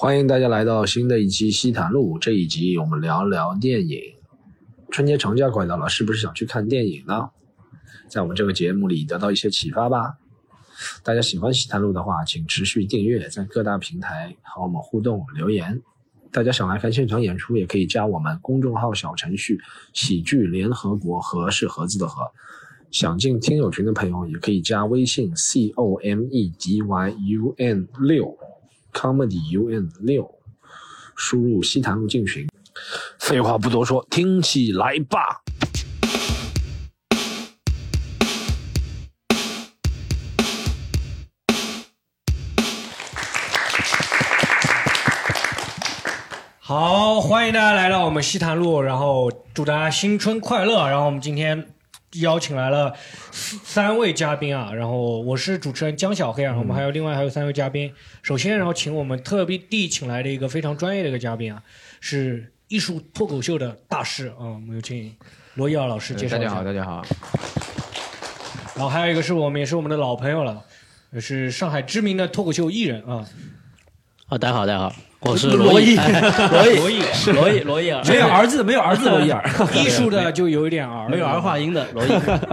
欢迎大家来到新的一期西谈路。这一集我们聊聊电影。春节长假快到了，是不是想去看电影呢？在我们这个节目里得到一些启发吧。大家喜欢西谈路的话，请持续订阅，在各大平台和我们互动留言。大家想来看现场演出，也可以加我们公众号小程序“喜剧联合国”，和是盒子的和。想进听友群的朋友，也可以加微信 c o m e d y u n 六 comedy u n 六，输入西坛路进群。废话不多说，听起来吧。好，欢迎大家来到我们西坛路，然后祝大家新春快乐。然后我们今天。邀请来了三位嘉宾啊，然后我是主持人江小黑啊，我们还有另外还有三位嘉宾。首先，然后请我们特别地请来的一个非常专业的一个嘉宾啊，是艺术脱口秀的大师啊，我们有请罗伊尔老师介绍大家好，大家好。然后还有一个是我们也是我们的老朋友了，是上海知名的脱口秀艺人啊。啊，大家好，大家好。我是罗毅，罗毅，罗毅，罗毅，罗毅尔，没有儿子，没有儿子，罗毅尔，艺术的就有一点儿，没有儿化音的罗毅，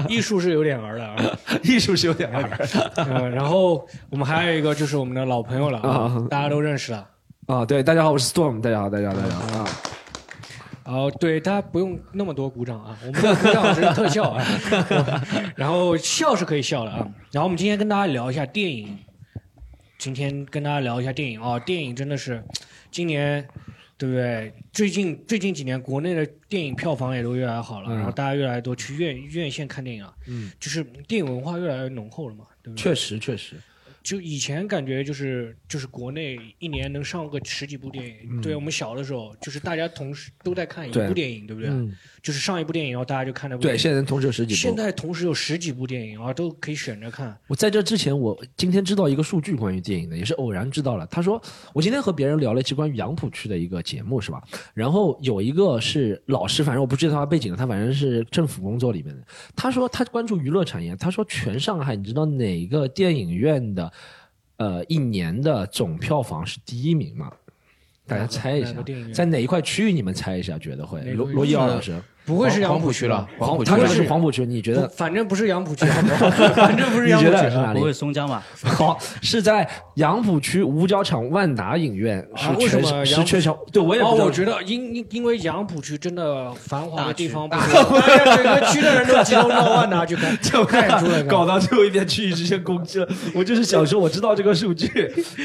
艺术是有点儿的，艺术是有点儿。嗯，然后我们还有一个就是我们的老朋友了啊，大家都认识了啊。对，大家好，我是 Storm，大家好，大家好，大家好啊。哦，对，大家不用那么多鼓掌啊，我们的鼓掌只是特效啊。然后笑是可以笑的啊。然后我们今天跟大家聊一下电影。今天跟大家聊一下电影啊，电影真的是今年，对不对？最近最近几年，国内的电影票房也都越来越好了，然后大家越来越多去院院线看电影了，嗯，就是电影文化越来越浓厚了嘛，对不对？确实，确实。就以前感觉就是就是国内一年能上个十几部电影，对我们小的时候就是大家同时都在看一部电影，对不对？就是上一部电影，然后大家就看那部。对，现在同时有十几部。现在同时有十几部电影啊，都可以选着看。我在这之前，我今天知道一个数据，关于电影的，也是偶然知道了。他说，我今天和别人聊了一期关于杨浦区的一个节目，是吧？然后有一个是老师，反正我不知道他背景的，他反正是政府工作里面的。他说他关注娱乐产业，他说全上海，你知道哪个电影院的？呃，一年的总票房是第一名嘛？大家猜一下，在哪一块区域？你们猜一下，觉得会？罗罗伊奥老师。不会是杨浦区了，黄浦他说是黄浦区，你觉得？反正不是杨浦区，反正不是杨浦区，是哪里不会松江吧？好，是在杨浦区五角场万达影院，是缺是缺少。对，我也哦我觉得因因因为杨浦区真的繁华的地方不多，整 个区的人都集中到万达去看，就看出来，搞到最后一边区域直接攻击了。我就是想说，我知道这个数据，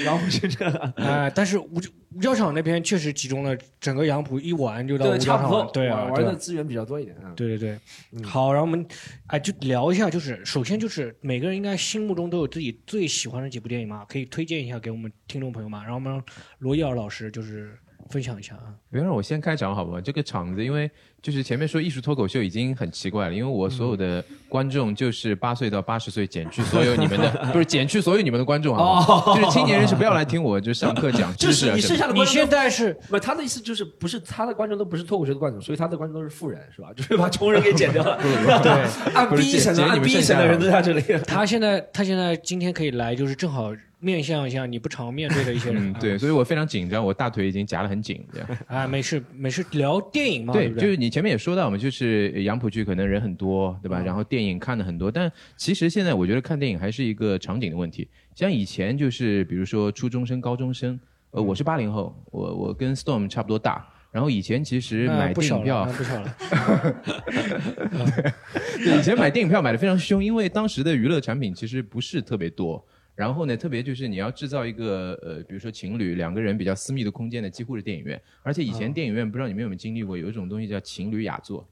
杨浦区这，哎，但是五五角场那边确实集中了整个杨浦一玩就到五角场，对啊，玩的资源比较多一点啊。对对对，好，然后我们哎就聊一下，就是首先就是每个人应该心目中都有自己最喜欢的几部电影嘛，可以推荐一下给我们听众朋友嘛。然后我们罗伊尔老师就是分享一下啊。别让我先开场好不好？这个场子因为。就是前面说艺术脱口秀已经很奇怪了，因为我所有的观众就是八岁到八十岁，减去所有你们的，不是减去所有你们的观众啊，就是青年人是不要来听我就上课讲知识啊。你剩下的你现在是不？他的意思就是不是他的观众都不是脱口秀的观众，所以他的观众都是富人是吧？就是把穷人给减掉了。对，按 B 省的按 B 省的人都在这里。他现在他现在今天可以来，就是正好面向一下你不常面对的一些人。对，所以我非常紧张，我大腿已经夹得很紧。这样啊，没事没事，聊电影嘛。对，就是你。前面也说到嘛，就是杨浦区可能人很多，对吧？然后电影看的很多，但其实现在我觉得看电影还是一个场景的问题。像以前就是比如说初中生、高中生，呃，我是八零后，我我跟 Storm 差不多大。然后以前其实买电影票不少了，对，以前买电影票买的非常凶，因为当时的娱乐产品其实不是特别多。然后呢，特别就是你要制造一个呃，比如说情侣两个人比较私密的空间呢，几乎是电影院。而且以前电影院不知道你们有没有经历过，有一种东西叫情侣雅座。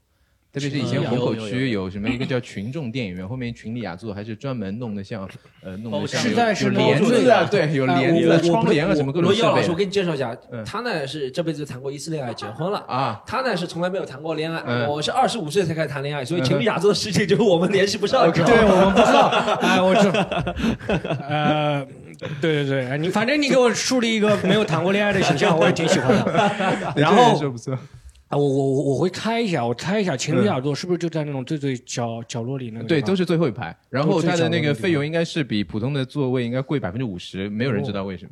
特别是以前虹口区有什么一个叫群众电影院，后面群里雅座还是专门弄得像呃弄得像有帘子啊，对，有帘子、窗帘啊什么各种设备。罗老师，我给你介绍一下，他呢是这辈子谈过一次恋爱，结婚了啊。他呢是从来没有谈过恋爱，我是二十五岁才开始谈恋爱，所以群里雅座的事情就是我们联系不上。对，我们不知道。哎，我知道。呃，对对对，你反正你给我树立一个没有谈过恋爱的形象，我也挺喜欢的。然后。啊，我我我我会猜一下，我猜一下，情侣耳朵是不是就在那种最最角角落里那个？对，都是最后一排。然后它的那个费用应该是比普通的座位应该贵百分之五十，没有人知道为什么。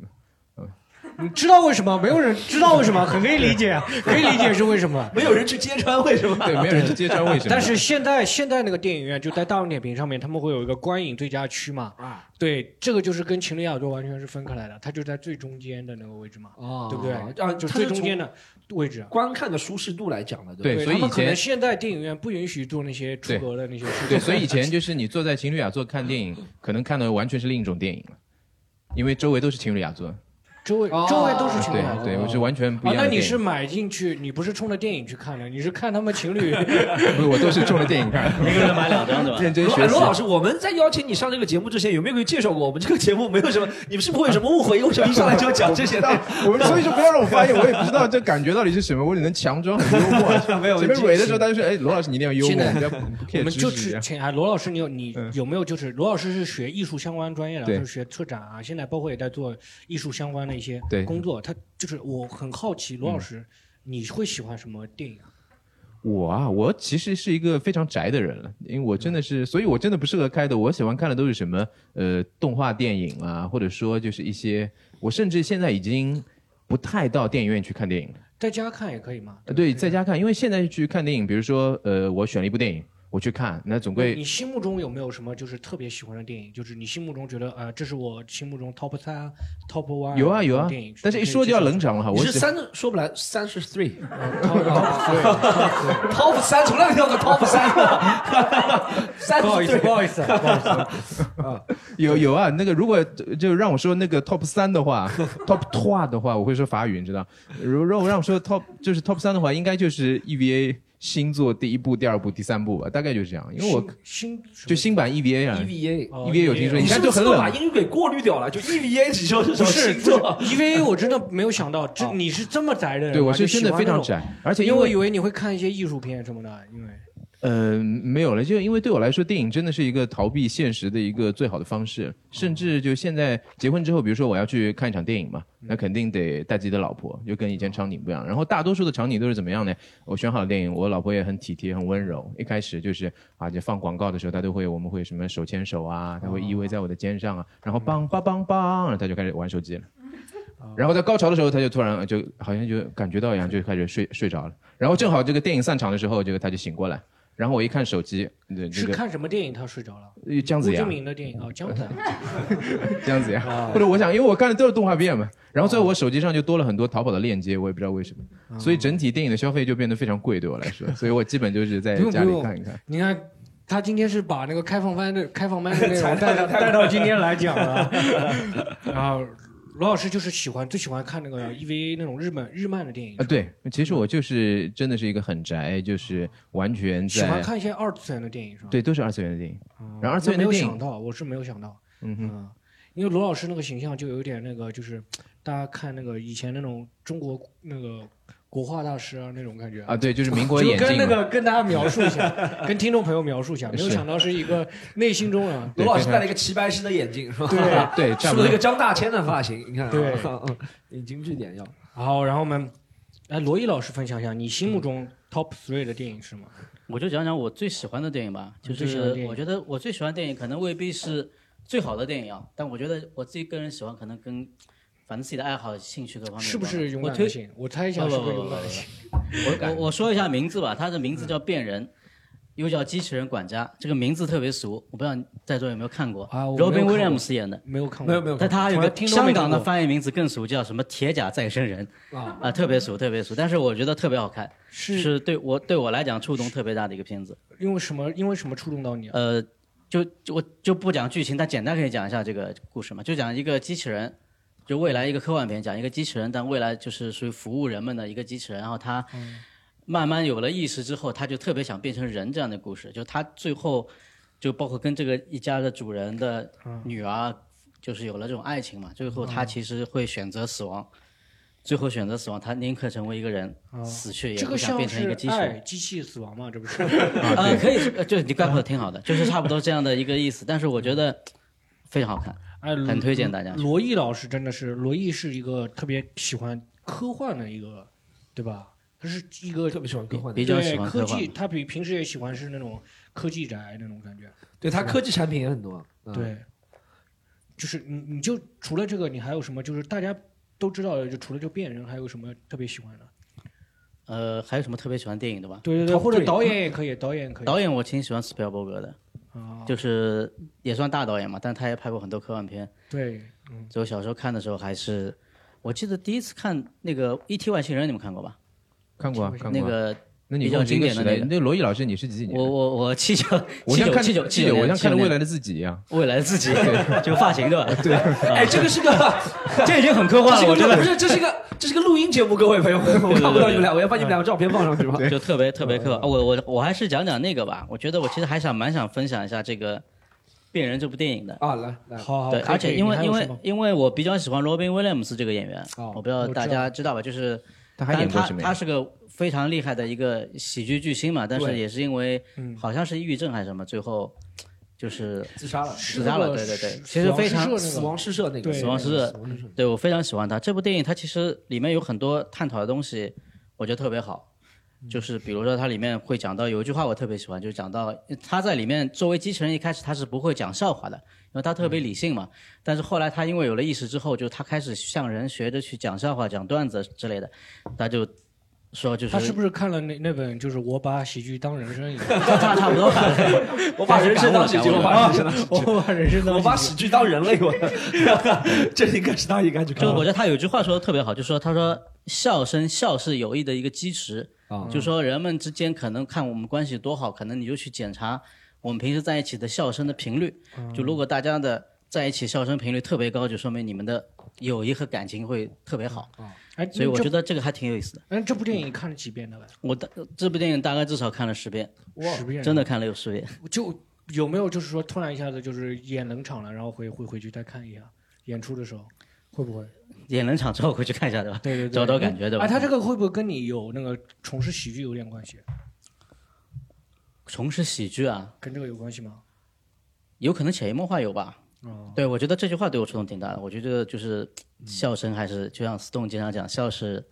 你知道为什么？没有人知道为什么，很可以理解，可以理解是为什么。没有人去揭穿为什么？对，没有人去揭穿为什么。但是现在现在那个电影院就在大众点评上面，他们会有一个观影最佳区嘛？啊，对，这个就是跟情侣雅座完全是分开来的，它就在最中间的那个位置嘛，哦对不对？啊，就最中间的位置。观看的舒适度来讲的，对？对所以以前现在电影院不允许做那些出格的那些事情。对，所以以前就是你坐在情侣雅座看电影，可能看的完全是另一种电影了，因为周围都是情侣雅座。周围哦周围都是情侣对我是完全不一啊，样。那你是买进去，你不是冲着电影去看的，你是看他们情侣。不是我都是冲着电影看，一个人买两张对吧？认真学习罗罗。老师，我们在邀请你上这个节目之前，有没有给介绍过我们这个节目没有什么？你们是不是会有什么误会？为什么一上来就要讲这些呢？我们所以说不要让我发现，我也不知道这感觉到底是什么，我只能强装很幽默。没有前面蕊的时候，大家说：“哎，罗老师你一定要幽默，现在不要不我们就知识这样。是请啊，罗老师，你有你嗯有没有就是罗老师是学艺术相关专业的，对就是学策展啊，现在包括也在做艺术相关的一些对工作。他就是我很好奇，罗老师你会喜欢什么电影啊？我啊，我其实是一个非常宅的人了，因为我真的是，所以我真的不适合开的。我喜欢看的都是什么呃动画电影啊，或者说就是一些，我甚至现在已经不太到电影院去看电影了。在家看也可以吗？呃，对，在家看，因为现在去看电影，比如说呃，我选了一部电影，我去看，那总归你心目中有没有什么就是特别喜欢的电影？就是你心目中觉得呃，这是我心目中 top 三、top one 有啊有啊电影，，但是一说就要冷场了哈。我是三说不来，三是 three。top top 三从来没有个 top 三，三不好意思，是不。好意思，不好意思。有有啊，那个如果就让我说那个 top 三的话，top two 的话，我会说法语，你知道？如如果让我说 top 就是 top 三的话，应该就是 EVA 星座第一部、第二部、第三部吧，大概就是这样。因为我新就新版 EVA 啊 EVA，哦 EVA 有听说，你是不就是很冷。把英语给过滤掉了？就 EVA 只说是什么不是星座？EVA，我真的没有想到，这你是这么宅的人，对，我是真的非常就喜欢窄，而且。因为我以为你会看一些艺术片什么的，因为呃没有了，就因为对我来说，电影真的是一个逃避现实的一个最好的方式。甚至就现在结婚之后，比如说我要去看一场电影嘛，那肯定得带自己的老婆，就跟以前场景不一样。然后大多数的场景都是怎么样呢？我选好了电影，我老婆也很体贴、很温柔。一开始就是啊，就放广告的时候，她都会我们会什么手牵手啊，她会依偎在我的肩上啊，然后梆梆梆梆，然后她就开始玩手机了。然后在高潮的时候，她就突然就好像就感觉到一样，就开始睡睡着了。然后正好这个电影散场的时候，这个她就醒过来。然后我一看手机，对这个是看什么电影他睡着了？呃姜子牙郭敬，明的电影啊，姜子牙。姜子牙，或者我想，因为我看的都是动画片嘛，然后最后我手机上就多了很多淘宝的链接，我也不知道为什么，所以整体电影的消费就变得非常贵对我来说，所以我基本就是在家不用不用里看一看。你看，他今天是把那个开放班的开放班的内容带到带到今天来讲了。然后罗老师就是喜欢最喜欢看那个 EVA 那种日本日漫的电影啊，，对，其实我就是真的是一个很宅，就是完全喜欢在看一些二次元的电影是吧？对，都是二次元的电影。嗯，然后二次元没有的电影想到，我是没有想到，嗯哼，嗯，因为罗老师那个形象就有点那个，就是大家看那个以前那种中国那个国画大师啊那种感觉啊，对，就是民国眼镜跟。那个跟大家描述一下，跟听众朋友描述一下，没有想到是一个内心中啊，罗老师戴了一个齐白石的眼镜，是吧？对 对，梳了一个。张大千的发型，你看啊，对嗯嗯，你精致点要。好，然后我们来罗毅老师分享一下你心目中 top three 的电影是吗？我就讲讲我最喜欢的电影吧，就是我觉得我最喜欢电影可能未必是最好的电影啊，但我觉得我自己个人喜欢可能跟反正自己的爱好、兴趣各方面是不是勇我推敢的心？我猜一下是不是勇敢的心？我我我说一下名字吧，他的名字叫《变人》，又叫《机器人管家》，这个名字特别俗，我不知道在座有没有看过。啊我没有 Robin Williams 演的，没有看过，没有没有但他还有个听香港的翻译名字更俗，叫什么“铁甲再生人”啊啊，特别俗，特别俗，但是我觉得特别好看，是是对我对我来讲触动特别大的一个片子。因为什么？因为什么触动到你啊？呃，就就我就不讲剧情，但简单可以讲一下这个故事嘛，就讲一个机器人，就未来一个科幻片，讲一个机器人，但未来就是属于服务人们的一个机器人，然后他慢慢有了意识之后，他就特别想变成人这样的故事，就他最后就包括跟这个一家的主人的女儿，就是有了这种爱情嘛，最后他其实会选择死亡。最后选择死亡，他宁可成为一个人，死去也不想变成一个机器人。爱机器死亡嘛？这不是？呃，可以就你概括的挺好的，就是差不多这样的一个意思。但是我觉得非常好看，哎，很推荐大家。罗毅老师真的是，罗毅是一个特别喜欢科幻的一个，对吧？他是一个特别喜欢科幻的比较喜欢科技，他比平时也喜欢是那种科技宅那种感觉。对他科技产品也很多。嗯，对，就是你你就除了这个，你还有什么？就是大家都知道的，就除了这个变人，还有什么特别喜欢的？呃，还有什么特别喜欢电影的吧？对对对，或者导演也可以，导演也可以。导演我挺喜欢斯皮尔伯格的，啊，就是也算大导演嘛，但他也拍过很多科幻片。对，所以我小时候看的时候还是，我记得第一次看那个《E.T. 外星人》，你们看过吧？看过啊，看过啊。那个那你比较经典的那个那罗毅老师，你是几几年我？我我 七九我像看七九七九七九，我像看了未来来的自己一样。未来的自己，就发型 对吧？对，哎，这个是个，这已经很科幻了，我觉得不是，这是一个这是个录音节目，各位朋友，我看不到你们俩，我要把你们两个照片放上去吗？就特别特别科幻。我我我还是讲讲那个吧，我觉得我其实还想蛮想分享一下这个《变人》这部电影的。啊，来来，好好，对，而且因为因为因为我比较喜欢罗宾威廉姆斯这个演员，哦我不知道大家知道吧？就是他还演过什么呀但他他？是个非常厉害的一个喜剧巨星嘛，但是也是因为嗯好像是抑郁症还是什么，最后就是自杀了，自杀了。对对对，其实非常死亡诗社那个，死亡诗社对我非常喜欢他这部电影，它其实里面有很多探讨的东西，我觉得特别好。就是比如说，它里面会讲到有一句话我特别喜欢，就是讲到他在里面作为机器人，一开始他是不会讲笑话的，因为他特别理性嘛。但是后来他因为有了意识之后，就他开始向人学着去讲笑话、讲段子之类的，他就说就是他是不是看了那那本就是我把喜剧当人生一样？差差不多吧？我把人生当喜剧，我把人生当喜剧，我把人生当我把喜喜剧当人类，我 这应该是他应该去看就我觉得他有句话说的特别好，就说他说笑声笑是友谊的一个基石，啊就说人们之间可能看我们关系多好，可能你就去检查我们平时在一起的笑声的频率。就如果大家的在一起笑声频率特别高，就说明你们的友谊和感情会特别好。哎，所以我觉得这个还挺有意思的。嗯，这部电影你看了几遍了？我大这部电影大概至少看了十遍，十遍，真的看了有十遍。就有没有就是说突然一下子就是演冷场了，然后回回回去再看一下演出的时候，会不会？演冷场之后回去看一下，对吧？对对对，找到感觉对吧哎，他这个会不会跟你有那个从事喜剧有点关系？从事喜剧啊，跟这个有关系吗？有可能潜移默化有吧。哦，对，我觉得这句话对我触动挺大的。我觉得就是笑声还是就像 Stone 经常讲，笑是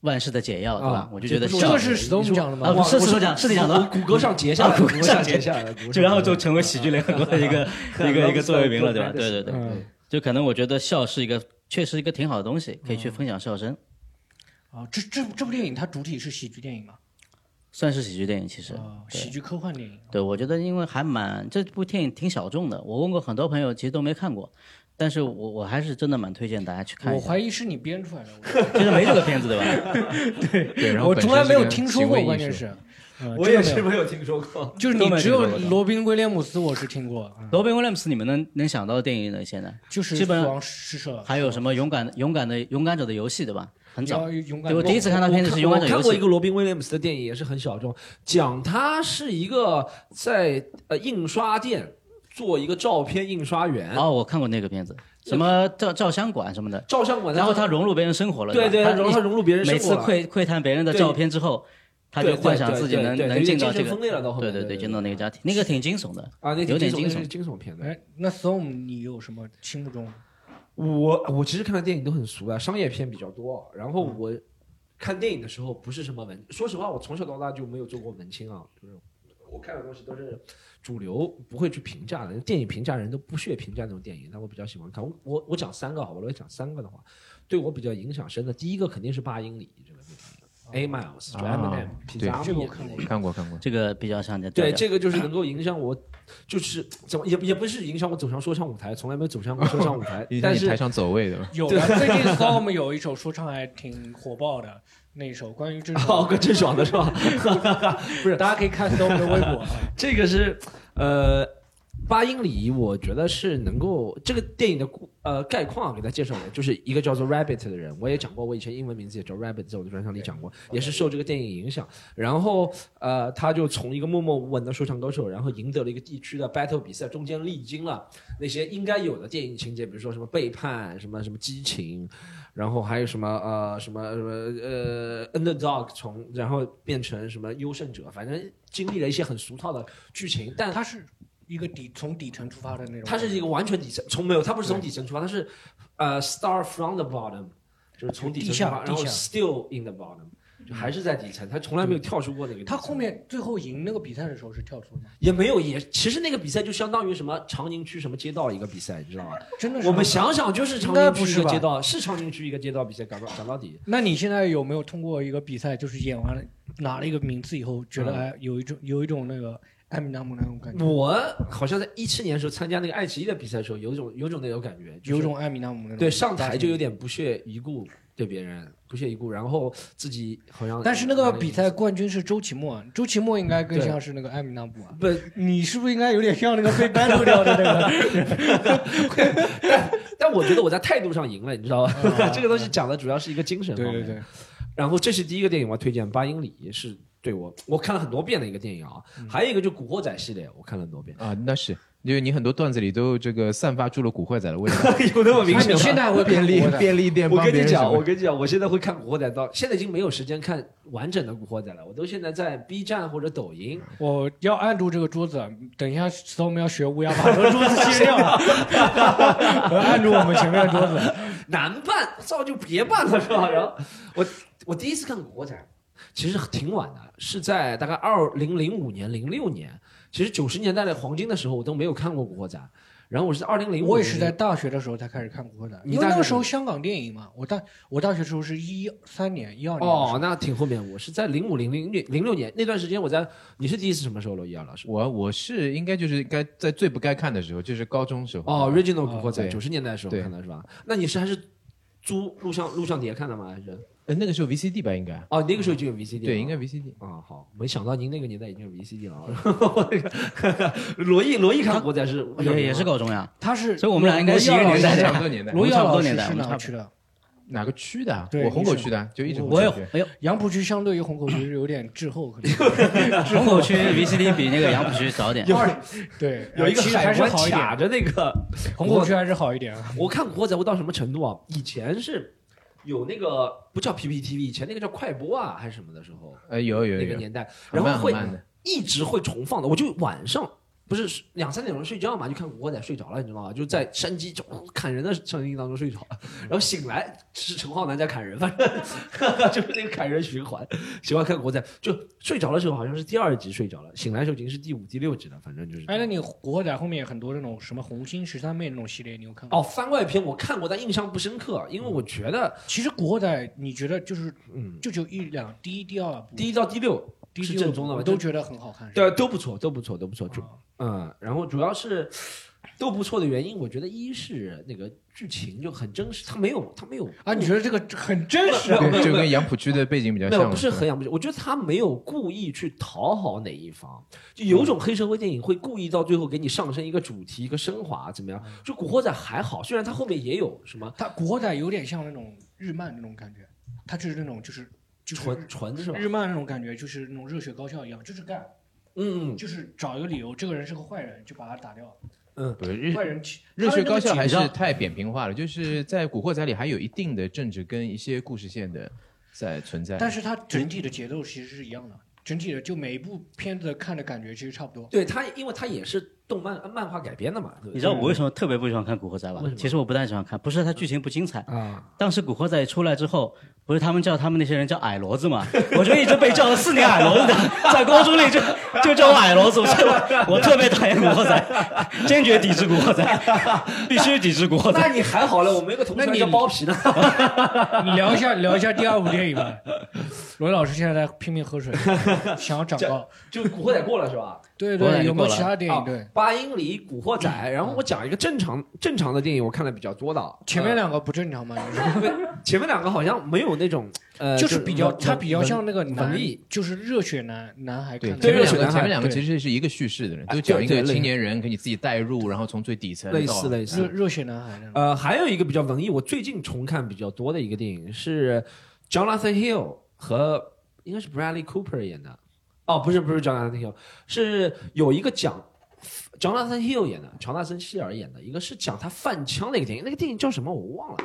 万事的解药，对吧？啊我就觉得笑这个是 Stone 讲的啊，吗？不是是我讲，是你讲的吗。骨骼上截下来，骨骼上截下来，就然后就成为喜剧联合国的 一个一个一个座右铭了，对吧？对对对，嗯，就可能我觉得笑是一个确实一个挺好的东西，可以去分享笑声，啊，这这这部电影它主体是喜剧电影嘛？算是喜剧电影其实。喜剧科幻电影。对，我觉得因为还蛮这部电影挺小众的，我问过很多朋友，其实都没看过，但是我我还是真的蛮推荐大家去看我一下。怀疑是你编出来的，其实没这个片子对吧？对对，然后我从来没有听说过，关键是，嗯我也是没有听说过。就是都你只有罗宾威廉姆斯我是听过，嗯罗宾威廉姆斯，你们能能想到的电影呢？现在就是基本上死亡诗社，还有什么勇敢勇敢的勇敢者的游戏对吧？很早，勇敢对我第一次看到片子是勇敢者游戏我看过一个。罗宾威廉姆斯的电影，也是很小众，讲他是一个在呃印刷店做一个照片印刷员，哦，我看过那个片子，什么照照相馆什么的，照相馆，然后他融入别人生活了，对对，吧他融他融入别人生每次活了窥窥探别人的照片之后，他就幻想自己能能进到这个对对，对对进到那个家庭，那个挺惊悚的。啊，那有点惊悚惊悚片的。哎，那 Storm 你有什么心目中？我我其实看的电影都很俗啊，商业片比较多。然后嗯我看电影的时候不是什么文，说实话，我从小到大就没有做过文青啊，就是我看的东西都是主流，不会去评价的。电影评价人都不屑评价那种电影，但我比较喜欢看。我我我讲三个好吧，我讲三个的话，对我比较影响深的，第一个肯定是八英里这个电影，A Miles，就 M 啊对看过看过。这个比较像的。对，这个就是能够影响我，就是怎么也也不是影响我走上说唱舞台，从来没有走上过说唱舞台 但是台上走位的吧？有的，最近 Storm 有一首说唱还挺火爆的，那首关于这哦，种，跟郑爽的是吧？不是大家可以看 Storm 的微博啊。这个是呃八英里，我觉得是能够这个电影的故呃概况给大家介绍一下，就是一个叫做 Rabbit 的人，我也讲过，我以前英文名字也叫 Rabbit，在我的专场里讲过，也是受这个电影影响。然后呃，他就从一个默默无闻的说唱歌手，然后赢得了一个地区的 battle 比赛，中间历经了那些应该有的电影情节，比如说什么背叛，什么什么激情。然后还有什么呃什么什么呃 underdog 从然后变成什么优胜者，反正经历了一些很俗套的剧情，但他是一个底从底层出发的那种，它是一个完全底层，从没有，它不是从底层出发，它是呃 start from the bottom，就是从底层出发，然后 still in the bottom，就还是在底层，他从来没有跳出过那个。他后面最后赢那个比赛的时候是跳出的吗？也没有，也其实那个比赛就相当于什么长宁区什么街道一个比赛，你知道吗？真的是我们想想就是长应该宁区一不是吧个街道，是长宁区一个街道比赛，讲到讲到底。那你现在有没有通过一个比赛，就是演完了拿了一个名次以后，觉得嗯哎有一种有一种那个艾米纳姆那种感觉，我好像在一七年的时候参加那个爱奇艺的比赛的时候，有一种有种那种感觉，就是有种艾米纳姆那种对上台就有点。不屑一顾对别人，不屑一顾，然后自己好像。但是那个比赛冠军是周奇墨啊，周奇墨应该更像是那个艾米纳姆啊。不，你是不是应该有点像那个被 battle 掉的那个？但但我觉得我在态度上赢了，你知道吧？这个东西讲的主要是一个精神方面。对对对，然后这是第一个电影，我要推荐《八英里》，是对我我看了很多遍的一个电影啊。嗯还有一个就《古惑仔》系列，我看了很多遍。啊，那是，因为你很多段子里都这个散发出了古惑仔的味道。有那么明显现在会便利便利店我跟你讲，我跟你讲，我现在会看《古惑仔》到现在已经没有时间看完整的《古惑仔》了，我都现在在 B 站或者抖音。我要按住这个桌子，等一下 Storm 要学乌鸦把这个桌子切掉，我要按住我们前面的桌子。难办，早就别办了，是吧？然后我我第一次看《古惑仔》，其实挺晚的，是在大概二零零五年、零六年。其实九十年代的黄金的时候，我都没有看过《古惑仔》。然后我是二零零五，我也是在大学的时候才开始看《古惑仔》，因为那个时候香港电影嘛，我大我大学的时候是一三年、一二年哦，那挺后面。我是在零五零零零六年那段时间，我在你是第一次什么时候？罗伊尔老师？我我是应该就是该在最不该看的时候，就是高中时候。哦，Original 古惑仔，对九十年代的时候看的是吧？那你是还是租录像录像碟看的吗？还是？呃，那个时候 VCD 吧，应该。哦，那个时候就有 VCD 了。对，应该 VCD。啊、好，没想到您那个年代已经有 VCD 了 罗毅，罗毅看古惑仔是也也是高中呀。他是，所以我们俩应该是一个年代的差不多年代。罗毅差不多年代我们差不哪区的？哪个区的啊？对我虹口区的啊，就一直我我有对哎呦，杨浦区相对于虹口区是有点滞后，可能 虹口区 VCD 比那个杨浦区早点。对，有一个其实还是关好一点，卡着那个虹口区还是好一点啊。我看《古惑仔》会到什么程度啊？以前是有那个不叫 PPTV，以前那个叫快播啊，还是什么的时候，呃，有有有，那个年代，然后会。一直会重放的。我就晚上不是两三点钟睡觉嘛，就看《古惑仔》睡着了，你知道吗？就在山鸡就砍人的声音当中睡着了，然后醒来是陈浩南在砍人，反正就是那个砍人循环。喜欢看《古惑仔》，就睡着的时候好像是第二集睡着了，醒来的时候已经是第五、第六集了，反正就是。哎，那你古惑仔后面有很多那种什么红星十三妹那种系列，你有看过？哦，番外篇我看过，但印象不深刻，因为我觉得其实古惑仔，你觉得就是嗯，就就一两第一、第二部，第一到第六第一是正宗的我都觉得很好看。对，都不错，都不错，都不错。就嗯，然后主要是都不错的原因，我觉得一是那个剧情就很真实，它没有，它没有啊，你觉得这个很真实就跟杨浦区的背景比较像。没有不是很养不起，我觉得他没有故意去讨好哪一方，就有种黑社会电影会故意到最后给你上升一个主题、一个升华，怎么样？就《古惑仔》还好，虽然他后面也有什么他古惑仔有点像那种日漫那种感觉，他就是那种就是就是纯纯是吧？日漫那种感觉，就是那种热血高校一样，就是干，嗯就是找一个理由，这个人是个坏人，就把他打掉。嗯不是日坏人其热血高校还是太扁平化了，就是在《古惑仔》里还有一定的政治跟一些故事线的在存在。但是它整体的节奏其实是一样的，整体的就每一部片子看的感觉其实差不多。对它，因为它也是动漫漫画改编的嘛。对对你知道我为什么特别不喜欢看《古惑仔》吧其实我不太喜欢看，不是它剧情不精彩。啊？当时《古惑仔》出来之后，不是他们叫他们那些人叫矮骡子嘛？我就一直被叫了四年矮骡子的，在高中里就就叫我矮骡子，所以我我特别讨厌《古惑仔》，坚决抵制《古惑仔》，必须抵制《古惑仔那》。你还好了，我们有个同学那你叫包皮呢。你聊一下聊一下第二部电影吧。罗老师现在在拼命喝水，想要长高。就《古惑仔》过了是吧？对对，有没有其他电影？啊对，八英里、古惑仔，然后我讲一个正常正常的电影，我看的比较多的。前面呃两个不正常吗？前面两个好像没有那种呃，就是比较，文他比较像那个文男艺，就是热血男男孩对，看的。前面两个热血男孩前面两个其实是一个叙事的人，哎都讲一个对对青年人给你自己带入，然后从最底层类似类似。热血男孩那种。呃，还有一个比较文艺，我最近重看比较多的一个电影是 Jonathan Hill 和应该是 Bradley Cooper 演的。哦，不是不是 Jonathan Hill，是有一个讲 Jonathan Hill 演的，乔纳森希尔演的，一个是讲他贩枪的一个电影，那个电影叫什么我忘了，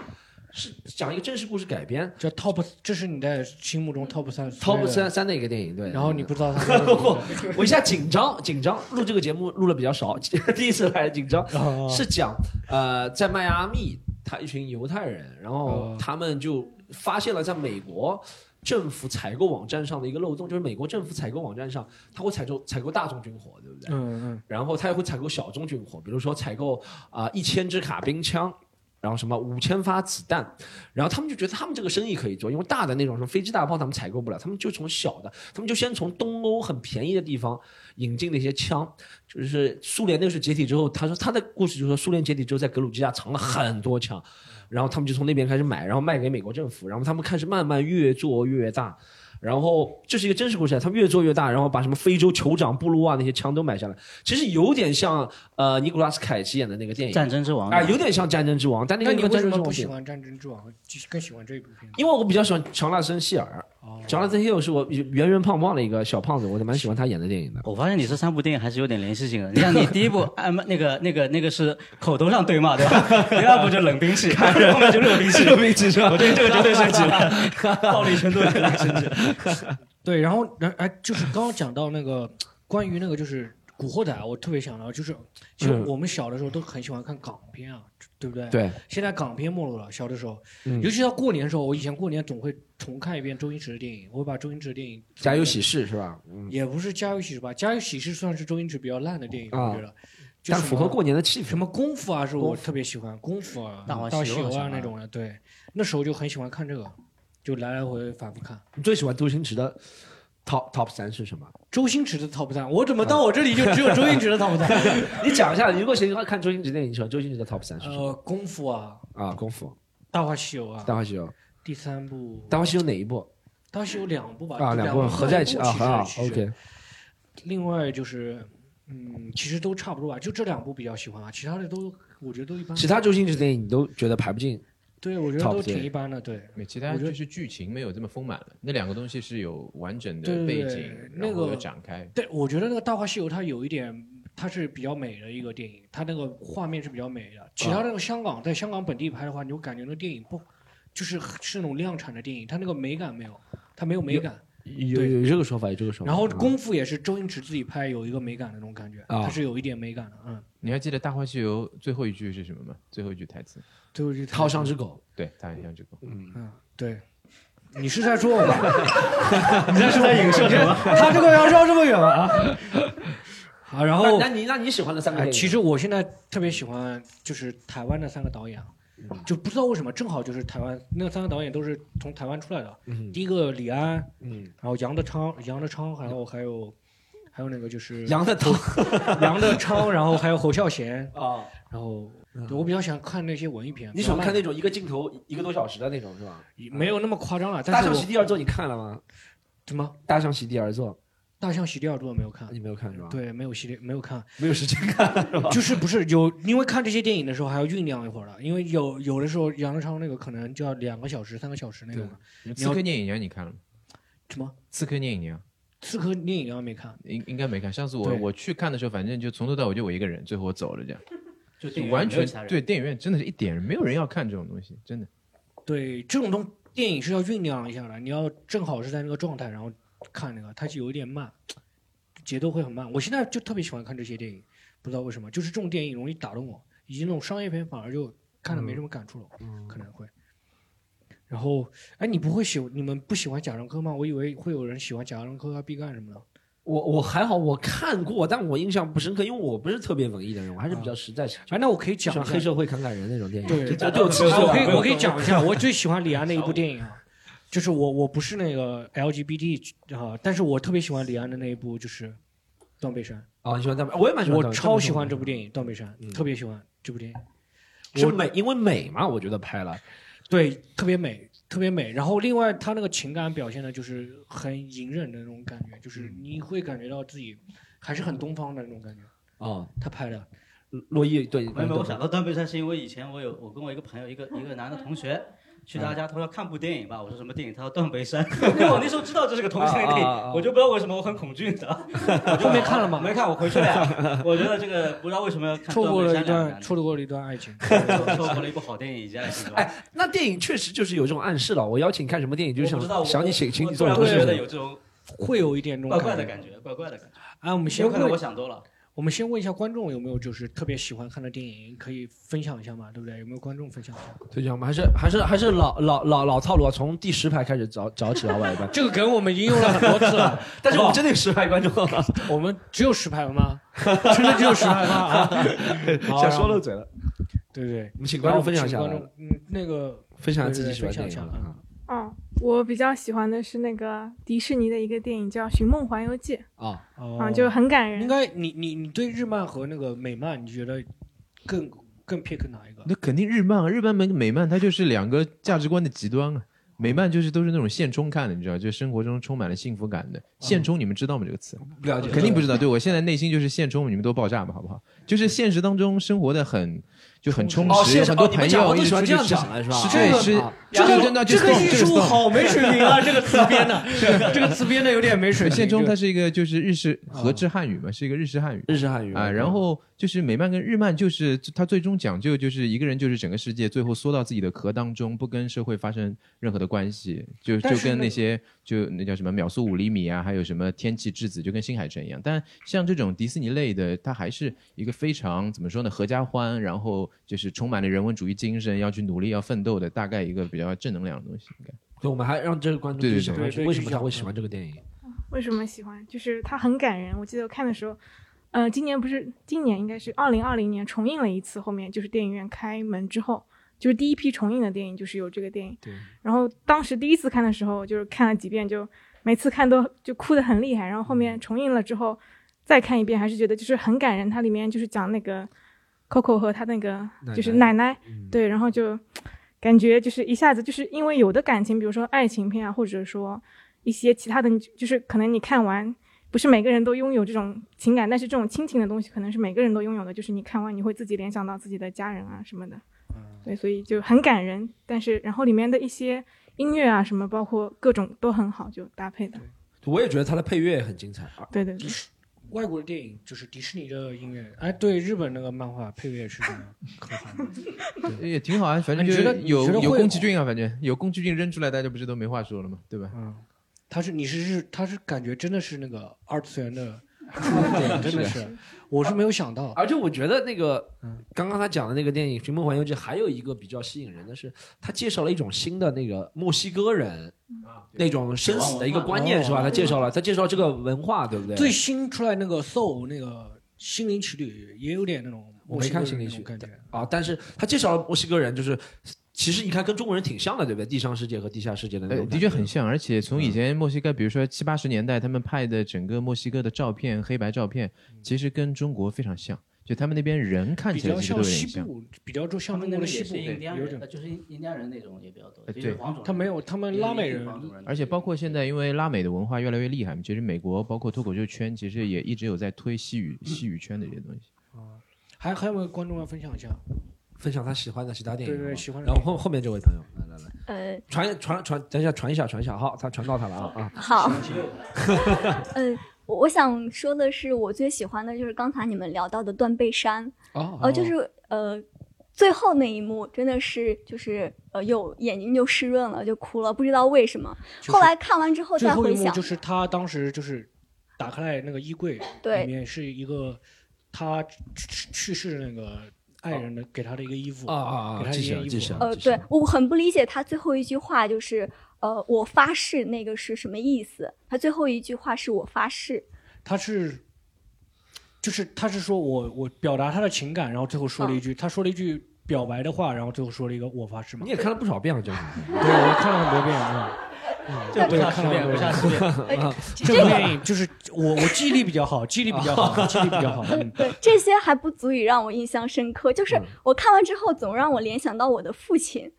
是讲一个真实故事改编叫 top，这是你在心目中 top 三，Top 三三的一个电影，对。然后你不知道他 是我我一下紧张紧张，录这个节目录的比较少，第一次来紧张。哦是讲呃，在迈阿密，他一群犹太人，然后哦他们就发现了在美国政府采购网站上的一个漏洞，就是美国政府采购网站上，它会采购采购大众军火，对不对？嗯嗯，然后它也会采购小众军火，比如说采购啊一千支卡宾枪，然后什么五千发子弹，然后他们就觉得他们这个生意可以做，因为大的那种什么飞机大炮他们采购不了，他们就从小的，他们就先从东欧很便宜的地方引进那些枪，就是苏联那时候解体之后，他说他的故事就是说苏联解体之后在格鲁吉亚藏了很多枪，然后他们就从那边开始买，然后卖给美国政府，然后他们开始慢慢越做越大。然后这是一个真实故事，他们越做越大，然后把什么非洲酋长布鲁啊那些枪都买下来，其实有点像呃尼古拉斯凯奇演的那个电影战争之王啊，有点像战争之王，但那个那你为什跟战争之王比么不喜欢《战争之王》，就更喜欢这一部片？因为我比较喜欢乔纳森希尔，哦乔纳森希尔是我圆圆胖胖的一个小胖子，我蛮喜欢他演的电影的。我发现你这三部电影还是有点联系性的。你像，你第一部 啊那个那个那个是口头上对骂，对吧？第二部就冷兵器，后面就热兵器，热兵器是吧？我对这个绝对升级了，暴力程度绝对升级。对，然后然哎，就是刚刚讲到那个关于那个就是《古惑仔》，我特别想到，就是其实嗯我们小的时候都很喜欢看港片啊，对不对？。对，现在港片没落了，小的时候，嗯尤其到过年的时候，我以前过年总会重看一遍周星驰的电影，我会把周星驰的电影家有喜事是吧？嗯，也不是《家有喜事》吧，《家有喜事》算是周星驰比较烂的电影，啊我觉得。就符合过年的气氛。什么功夫啊，是我特别喜欢功夫啊、大话西游啊那种的，对，那时候就很喜欢看这个，就来来回回反复看。你最喜欢周星驰的 top top 三是什么？周星驰的 top 三，我怎么到我这里就只有周星驰的 top 三？你讲一下，如果谁看周星驰电影，喜欢周星驰的 top 三是什么？呃，功夫啊，啊，功夫、《大话西游》啊，大话西游、第三部，大话西游哪一部？《大话西游》两部吧，啊，两两部合在一起啊，好，OK。另外就是，嗯，其实都差不多吧，就这两部比较喜欢啊，其他的都我觉得都一般。其他周星驰电影你都觉得排不进，对我觉得都挺一般的，对。没其他就是剧情没有这么丰满了，那两个东西是有完整的背景，那然后个展开。对，我觉得那个《大话西游》它有一点，它是比较美的一个电影，它那个画面是比较美的。其他那个香港在香港本地拍的话，你会感觉那个电影不，就是是那种量产的电影，它那个美感没有，它没有美感。有对有这个说法，有这个说法。然后嗯功夫也是周星驰自己拍，有一个美感的那种感觉，啊它是有一点美感的。嗯，你还记得《大话西游》最后一句是什么吗？最后一句台词，最后一句套上只狗，对，他很像这个。嗯，对。你是在说我吧？你在说在影射什么？他这个要绕这么远吗？啊！好，然后那那你那你喜欢的三个哎，其实我现在特别喜欢就是台湾的三个导演就不知道为什么，正好就是台湾那三个导演都是从台湾出来的。嗯第一个李安，嗯，然后杨德昌，杨德昌，然后还有还有那个就是杨德昌杨德昌，然后还有侯孝贤，啊，然后对我比较喜欢看那些文艺片。你喜欢看那那种一个镜头一个多小时的那种是吧？没有那么夸张了，大象席地而坐你看了吗？什么大象席地而坐大象洗地而坐没有看？你没有看是吧？，对，没有系列没有看，没有时间看是吧？就是不是有，因为看这些电影的时候还要酝酿一会儿了，因为有有的时候杨德昌那个可能就要两个小时、三个小时那种的。刺客聂隐娘你看了吗？什么？刺客聂隐娘刺客聂隐娘没看，应应该没看。上次我我去看的时候，反正就从头到尾就我一个人，最后我走了这样，就完全对电影院真的是一点没有人要看这种东西，真的。对这种东电影是要酝酿一下的，你要正好是在那个状态，然后看那个，它就有一点慢，节奏会很慢。我现在就特别喜欢看这些电影，不知道为什么，就是这种电影容易打动我，以及那种商业片反而就看的没什么感触了，可能会。然后，哎，你不会喜你们不喜欢贾樟柯吗？我以为会有人喜欢贾樟柯啊、毕赣什么的。我我还好，我看过，但我印象不深刻，因为我不是特别文艺的人，我还是比较实在，哎，那我可以讲黑社会砍砍人那种电影。对，这对我其实哎我可以我可以讲一下，我最喜欢李安的一部电影啊，就是我我不是那个 LGBT 啊，但是我特别喜欢李安的那一部就是《断背山啊，你喜欢断背？我也蛮》，喜欢我超喜欢这部，电影《断背山嗯》，特别喜欢这部电影，我是美，因为美嘛，我觉得拍了。对，特别美，特别美。然后另外他那个情感表现的就是很隐忍的那种感觉，就是你会感觉到自己还是很东方的那种感觉。哦，他拍的，洛伊对，没有没有，我想到断背山是因为以前我有我跟我一个朋友一个一个男的同学去他家，他说看部电影吧，我说什么电影？他说断背山，因为我那时候知道这是个同性恋电影我就不知道为什么我很恐惧的。后面 看了吗？没看，我回去了呀。我觉得这个不知道为什么要看错过了一断背山两个段，错过了一段爱情。错过了一部好电影，以及爱情。哎，那电影确实就是有这种暗示了。我邀请你看什么电影，就我不知道，想想你请请你做我突然觉得什么事情。有这种会有一点那种怪怪的感觉。怪怪的感觉。哎，我们先有可能我想多了。我们先问一下观众有没有就是特别喜欢看的电影，可以分享一下嘛？对不对？有没有观众分享一下？推荐吗？还是还是还是老老老老套路啊？从第十排开始找找起老板一般。这个梗我们已经用了很多次了，但是我们真的有十排观众啊，我们只有十排了吗？真的只有十排吗？啊，想说漏嘴了。对对对，我们请观众分享一下观众，嗯，那个分享自己喜欢的电影啊。哦，我比较喜欢的是那个迪士尼的一个电影叫《寻梦环游记》，啊，哦啊，就很感人。应该你你你对日漫和那个美漫，你觉得更更 pick 哪一个？那肯定日漫啊，日漫跟美漫它就是两个价值观的极端啊。美漫就是都是那种现充看的，你知道，就生活中充满了幸福感的。现充你们知道吗？这个词不了解，肯定不知道。对我现在内心就是现充，你们都爆炸吧，好不好？就是现实当中生活的很就很充哦，实，很多朋友都喜欢这样直出去吃讲的是吧？是对是啊这个这真的这个艺术好没水平啊！这个词编 的，这个词编的有点没水平。现充它是一个就是日式哦和制汉语嘛，是一个日式汉语。日式汉语啊，然后就是美漫跟日漫，就是它最终讲究就是一个人就是整个世界最后缩到自己的壳当中，不跟社会发生任何的关系，就就跟那些就那叫什么秒速五厘米啊，还有什么天气之子，就跟新海诚一样。但像这种迪士尼类的，它还是一个非常怎么说呢，合家欢，然后就是充满了人文主义精神，要去努力要奋斗的，大概一个比较正能量的东西，应该。对，我们还让这个观众去想为什么他会喜欢这个电影？为什么喜欢？就是它很感人。我记得我看的时候，呃，今年不是今年应该是二零二零年重映了一次，后面就是电影院开门之后，就是第一批重映的电影就是有这个电影。对。然后当时第一次看的时候，就是看了几遍，就每次看都就哭得很厉害。然后后面重映了之后，再看一遍，还是觉得就是很感人。它里面就是讲那个 Coco 和他那个就是奶奶，嗯对，然后就感觉就是一下子就是因为有的感情，比如说爱情片啊，或者说一些其他的，你就是可能你看完，不是每个人都拥有这种情感，但是这种亲情的东西可能是每个人都拥有的，就是你看完你会自己联想到自己的家人啊什么的，对，所以就很感人。但是然后里面的一些音乐啊什么，包括各种都很好，就搭配的，我也觉得他的配乐也很精彩啊。对对对。外国的电影就是迪士尼的音乐，哎，对，日本那个漫画配乐是这样可好？也挺好啊，反正觉得是有有宫崎骏啊，反正有宫崎骏扔出来，大家不是都没话说了吗？对吧？嗯，他是你是日，他是感觉真的是那个二次元的 电影，真的是，我是没有想到。而且我觉得那个嗯刚刚他讲的那个电影《寻梦环游记》，还有一个比较吸引人的是，他介绍了一种新的那个墨西哥人那种生死的一个观念，是吧？他介绍了，他介绍这个文化，对不对？最新出来那个 Soul 那个心灵奇旅也有点那种我没看心灵奇那种感觉。啊，但是他介绍了墨西哥人，就是其实你看跟中国人挺像的，对不对？地上世界和地下世界的那呃，种，的确很。像，而且从以前墨西哥，比如说七八十年代，他们拍的整个墨西哥的照片，黑白照片，其实跟中国非常像，就他们那边人看起来其实都较像点像。部，比较就像他们那边也中国的西部，是印第安人，有点呃。就是印印第安人那种也比较多，呃对黄种人他没有，他们拉美人，而且包括现在，因为拉美的文化越来越厉害嘛，其实美国包括脱口秀圈，其实也一直有在推西语西语圈的这些东西。还还有没有观众要分享一下？分享他喜欢的其他电影，对对喜欢然后后后面这位朋友，来来来，呃，传传传，等一下传一下传一下，好，他传到他了啊啊。好，呃，我我想说的是，我最喜欢的就是刚才你们聊到的断背山，哦呃，就是呃，最后那一幕真的是就是呃，有眼睛就湿润了，就哭了，不知道为什么。就是后来看完之后再回想，后一幕就是他当时就是打开来那个衣柜，对里面是一个他去去世的那个爱人的给他的一个衣服啊啊啊给他记一件衣服呃，对我很不理解他最后一句话就是呃，我发誓那个是什么意思？他最后一句话是我发誓，他是，就是他是说我我表达他的情感，然后最后说了一句，他说了一句表白的话，然后最后说了一个我发誓嘛你。也看了不少遍了，就是。对，我看了很多遍啊。嗯，对，这不下十遍。不下十遍。这部电影就是我我记忆力比较好，记忆力比较好，记忆力比较好。嗯，对，这些还不足以让我印象深刻，就是嗯我看完之后总让我联想到我的父亲。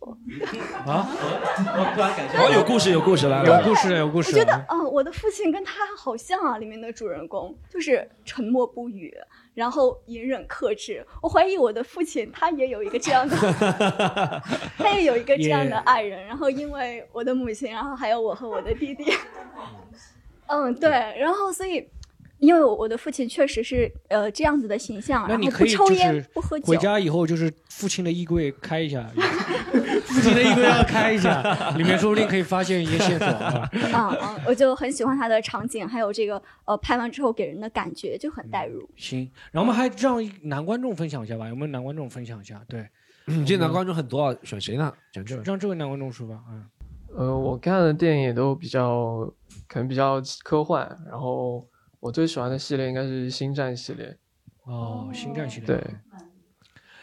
啊，我突然感觉哦，有故事，有故事，来了。有故事，有故事。我觉得，嗯，我的父亲跟他好像啊，里面的主人公就是沉默不语，然后隐忍克制。我怀疑我的父亲他也有一个这样的，他也有一个这样的爱人。然后因为我的母亲，然后还有我和我的弟弟，嗯，对，然后所以因为我我的父亲确实是呃这样子的形象，然后不抽烟不喝酒回。家以后就是父亲的衣柜开一下，父亲的衣柜要开一下，里面说不定可以发现一些线索啊。我就很喜欢他的场景，还有这个呃拍完之后给人的感觉就很代入。行，然后我们还让男观众分享一下吧，有没有男观众分享一下？对，嗯，这男观众很多啊，选谁呢？选这位。让这位男观众说吧。嗯，呃，我看的电影也都比较可能比较科幻，然后我最喜欢的系列应该是星战系列。哦，星战系列。对，